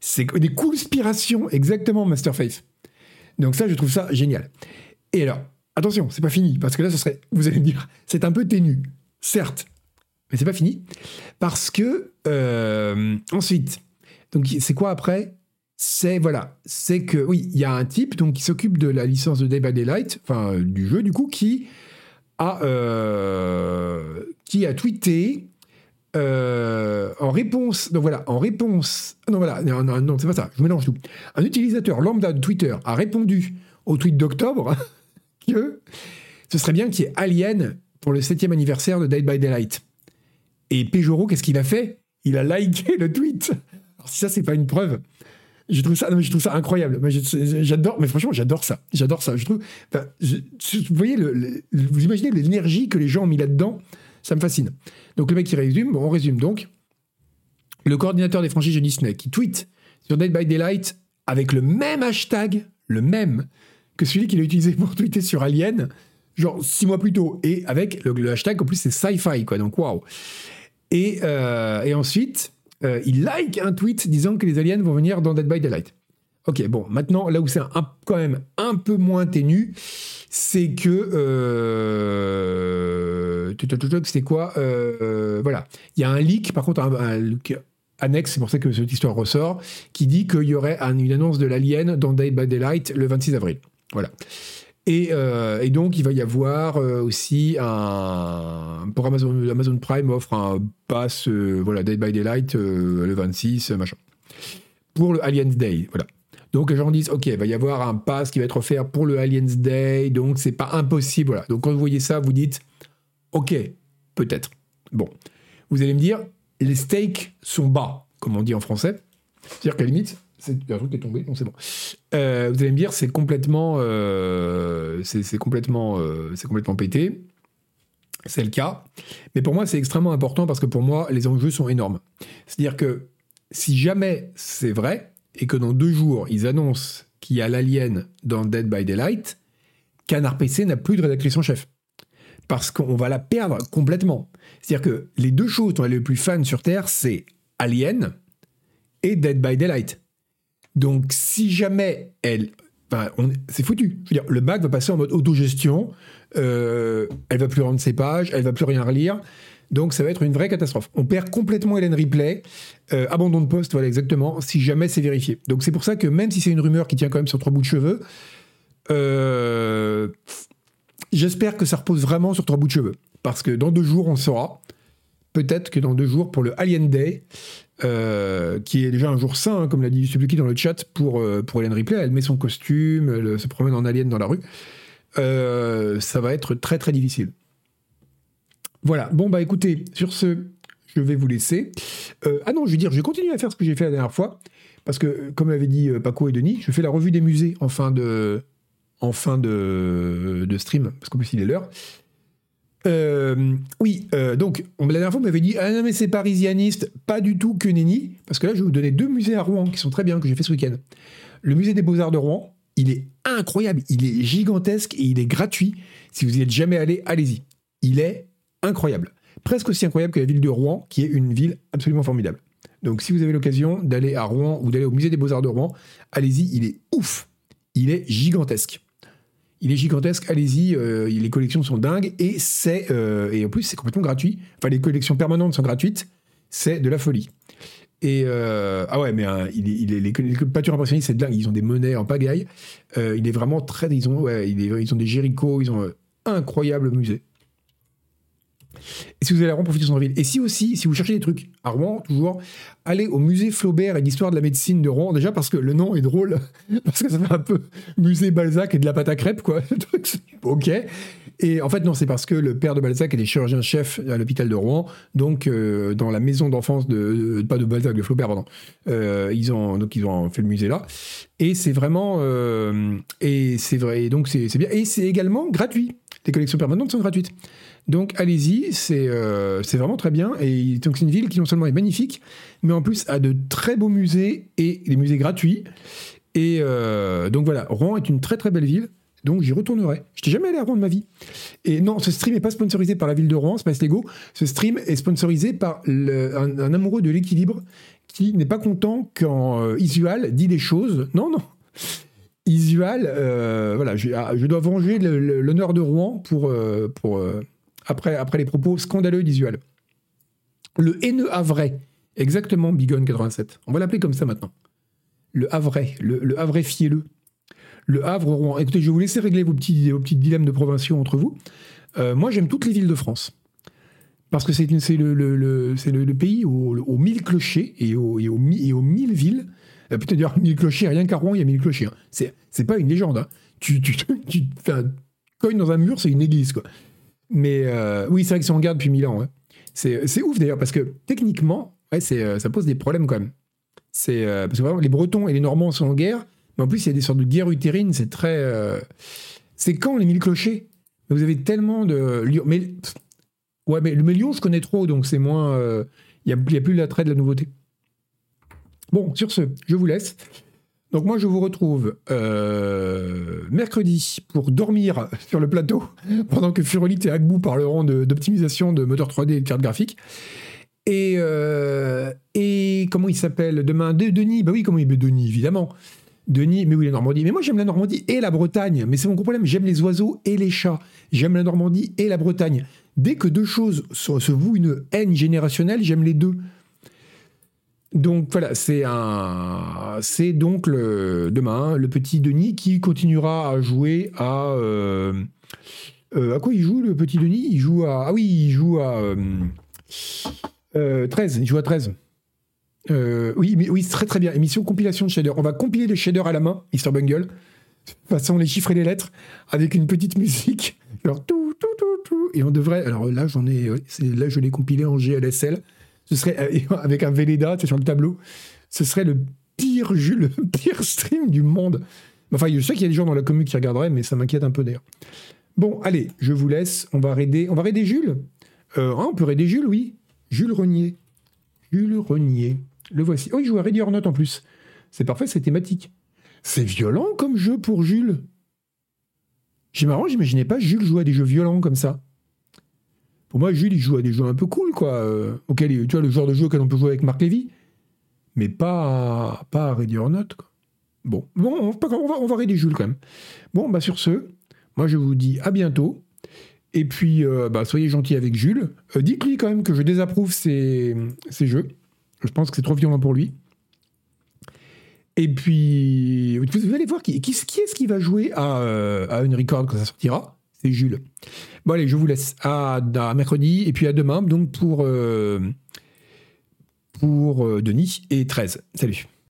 C'est des conspirations, exactement, Master Faith. Donc ça, je trouve ça génial. Et alors, attention, c'est pas fini, parce que là, ce serait, vous allez me dire, c'est un peu ténu, certes, mais c'est pas fini, parce que euh, ensuite, c'est quoi après? C'est voilà, c'est que oui, il y a un type donc qui s'occupe de la licence de Day by Daylight, enfin du jeu du coup, qui a euh, qui a tweeté euh, en réponse, donc voilà, en réponse, non voilà, non, non, non c'est pas ça, je mélange tout. Un utilisateur lambda de Twitter a répondu au tweet d'octobre que ce serait bien qu'il y ait Alien pour le septième anniversaire de Dead by Daylight. Et Pejoro, qu'est-ce qu'il a fait? Il a liké le tweet. Alors si ça, c'est pas une preuve, je trouve ça, je trouve ça incroyable. J'adore, mais franchement, j'adore ça. J'adore ça. Je trouve, vous voyez, le, vous imaginez l'énergie que les gens ont mis là-dedans. Ça me fascine. Donc le mec qui résume, bon, on résume donc. Le coordinateur des franchises de Disney qui tweet sur Dead by Daylight avec le même hashtag, le même que celui qu'il a utilisé pour tweeter sur Alien, genre six mois plus tôt, et avec le, hashtag en plus c'est sci-fi quoi. Donc waouh. Et, euh, et ensuite, euh, il like un tweet disant que les aliens vont venir dans Dead by Daylight. Ok, bon, maintenant, là où c'est quand même un peu moins ténu, c'est que... Euh, c'est quoi euh, Voilà, il y a un leak, par contre, un, annexe, c'est pour ça que cette histoire ressort, qui dit qu'il y aurait une annonce de l'alien dans Dead by Daylight le 26 avril. Voilà. Euh, et, donc, il va y avoir euh, aussi un. Pour Amazon, Amazon Prime offre un pass, euh, voilà, Day by Daylight, le 26, machin. Pour le Aliens Day, voilà. Donc, les gens disent, OK, il va y avoir un pass qui va être offert pour le Aliens Day, donc c'est pas impossible, voilà. Donc, quand vous voyez ça, vous dites, OK, peut-être. Bon. Vous allez me dire, les stakes sont bas, comme on dit en français. C'est-à-dire qu'à limite, c'est un truc qui est tombé, non c'est bon. Euh, vous allez me dire, c'est complètement, euh, c'est complètement, euh, c'est complètement pété. C'est le cas. Mais pour moi, c'est extrêmement important parce que pour moi, les enjeux sont énormes. C'est-à-dire que si jamais c'est vrai et que dans deux jours, ils annoncent qu'il y a l'alien dans Dead by Daylight, Canard PC n'a plus de rédactrice en chef. Parce qu'on va la perdre complètement. C'est-à-dire que les deux choses dont elle est le plus fan sur Terre, c'est Alien et Dead by Daylight. Donc, si jamais elle. c'est foutu. Je veux dire, le Mac va passer en mode autogestion. Euh, elle va plus rendre ses pages, elle va plus rien relire. Donc, ça va être une vraie catastrophe. On perd complètement Hélène Ripley. Euh, abandon de poste, voilà, exactement, si jamais c'est vérifié. Donc, c'est pour ça que même si c'est une rumeur qui tient quand même sur trois bouts de cheveux, euh, j'espère que ça repose vraiment sur trois bouts de cheveux. Parce que dans deux jours, on saura. Peut-être que dans deux jours, pour le Alien Day, euh, qui est déjà un jour sain, hein, comme l'a dit qui dans le chat, pour, euh, pour Hélène Ripley. Elle met son costume, elle se promène en alien dans la rue. Euh, ça va être très très difficile. Voilà, bon bah écoutez, sur ce, je vais vous laisser. ah non, je veux dire, je vais continuer à faire ce que j'ai fait la dernière fois, parce que, comme l'avaient dit Paco et Denis, je fais la revue des musées en fin de, en fin de, de stream, parce qu'en plus il est l'heure. Euh, oui, euh, donc, on, la dernière fois, on m'avait dit Ah non, mais c'est parisianiste, pas du tout que nenni, parce que là, je vais vous donner deux musées à Rouen qui sont très bien, que j'ai fait ce week-end. Le musée des Beaux-Arts de Rouen, il est incroyable, il est gigantesque et il est gratuit. Si vous y êtes jamais allé, allez-y. Il est incroyable. Presque aussi incroyable que la ville de Rouen, qui est une ville absolument formidable. Donc, si vous avez l'occasion d'aller à Rouen ou d'aller au musée des Beaux-Arts de Rouen, allez-y, il est ouf. Il est gigantesque. Il est gigantesque, allez-y, euh, les collections sont dingues et c'est euh, et en plus c'est complètement gratuit. Enfin les collections permanentes sont gratuites, c'est de la folie. Et euh, ah ouais, mais les, peintures impressionnistes c'est dingue, ils ont des monnaies en pagaille. il est vraiment très, ils ont, ouais, ils ont des Jéricho, ils ont un incroyable musée. Et si vous allez à Rouen, profitez de son ville. Et si aussi, si vous cherchez des trucs à Rouen, toujours, allez au musée Flaubert et l'histoire de la médecine de Rouen. Déjà parce que le nom est drôle, parce que ça fait un peu musée Balzac et de la pâte à crêpes, quoi. ok. Et en fait, non, c'est parce que le père de Balzac était chirurgien-chef à l'hôpital de Rouen, donc euh, dans la maison d'enfance de, pas de Balzac, de Flaubert, pardon. Euh, ils ont donc ils ont fait le musée là, et c'est vraiment euh, et c'est vrai, donc c'est bien, et c'est également gratuit. Les collections permanentes sont gratuites. Donc allez-y, c'est euh, c'est vraiment très bien. Et donc c'est une ville qui non seulement est magnifique, mais en plus a de très beaux musées et des musées gratuits. Et euh, donc voilà, Rouen est une très très belle ville. Donc j'y retournerai. Je n'étais jamais allé à Rouen de ma vie. Et non, ce stream n'est pas sponsorisé par la ville de Rouen, Space Lego. Ce stream est sponsorisé par un, amoureux de l'équilibre qui n'est pas content quand euh, Isual dit des choses. Non, non. Isual, voilà, ah, je, dois venger l'honneur de Rouen pour après, après les propos scandaleux d'Isual. Le haineux Havrais, exactement Bigon 87. On va l'appeler comme ça maintenant. Le Havrais, le, le Havrais fielleux. Le Havre, Rouen. Écoutez, je vais vous laisser régler vos petits, vos petits dilemmes de provinciaux entre vous. Euh, moi, j'aime toutes les villes de France. Parce que c'est le, le, pays aux, mille clochers et aux, et aux, mille villes. Euh, Peut-être dire mille clochers, rien qu'à Rouen, il y a mille clochers. Hein. C'est pas une légende. Hein. Tu, tu, tu, un coin dans un mur, c'est une église. quoi. Mais euh, oui, c'est vrai que c'est en garde depuis mille ans. C'est ouf d'ailleurs, parce que techniquement, ouais, ça pose des problèmes quand même. C'est parce que vraiment, les Bretons et les Normands sont en guerre. Mais en plus, il y a des sortes de guerres utérines, c'est très. Euh, c'est quand les mille clochers? Vous avez tellement de. Mais, ouais, mais le Lyon, je connais trop, donc c'est moins. Euh, il n'y a, plus l'attrait de la nouveauté. Bon, sur ce, je vous laisse. Donc moi, je vous retrouve euh, mercredi pour dormir sur le plateau, pendant que Furolite et Agbu parleront d'optimisation de, moteur 3D et de carte graphique. Et, et comment il s'appelle demain? Denis, bah oui, comment il Denis, évidemment. Denis, mais oui, la Normandie. Mais moi, j'aime la Normandie et la Bretagne. Mais c'est mon gros problème. J'aime les oiseaux et les chats. J'aime la Normandie et la Bretagne. Dès que deux choses se, vouent une haine générationnelle, j'aime les deux. Donc voilà, c'est un, c'est donc le, demain le petit Denis qui continuera à jouer à, euh, euh, à quoi il joue le petit Denis? Il joue à, ah oui, il joue à 13. Euh, il joue à 13. Euh, oui, mais, oui, très très bien. Émission compilation de shaders. On va compiler les shaders à la main, Mr. Bungle, façon les chiffres et les lettres, avec une petite musique. Alors tout, tout, tout, tout. Et on devrait. Alors là, j'en ai. Là, je l'ai compilé en GLSL. Ce serait euh, avec un Véleda, sur le tableau. Ce serait le pire, le pire stream du monde. Enfin, je sais qu'il y a des gens dans la commune qui regarderaient, mais ça m'inquiète un peu d'ailleurs. Bon, allez, je vous laisse. On va raider, on va raider Jules. Euh, hein, on peut raider Jules, oui. Jules Renier. Jules Renier. Le voici. Oh, il joue à Ready en plus. C'est parfait, c'est thématique. C'est violent comme jeu pour Jules. J'ai marrant, j'imaginais pas Jules jouer à des jeux violents comme ça. Pour moi, Jules, il joue à des jeux un peu cool, quoi. Euh, tu vois, le genre de jeu auquel on peut jouer avec Marc Lévy. Mais pas à, pas à Ready or Not, quoi. Bon, bon on, va, on va Jules quand même. Bon, bah sur ce, moi je vous dis à bientôt. Et puis, euh, bah, soyez gentils avec Jules. Euh, dites-lui quand même que je désapprouve ces, jeux. Je pense que c'est trop violent pour lui. Et puis, vous allez voir qui, qui, est-ce qui va jouer à, à une record quand ça sortira. C'est Jules. Bon, allez, je vous laisse à, mercredi et puis à demain, donc pour, euh, euh, Denis et 13. Salut.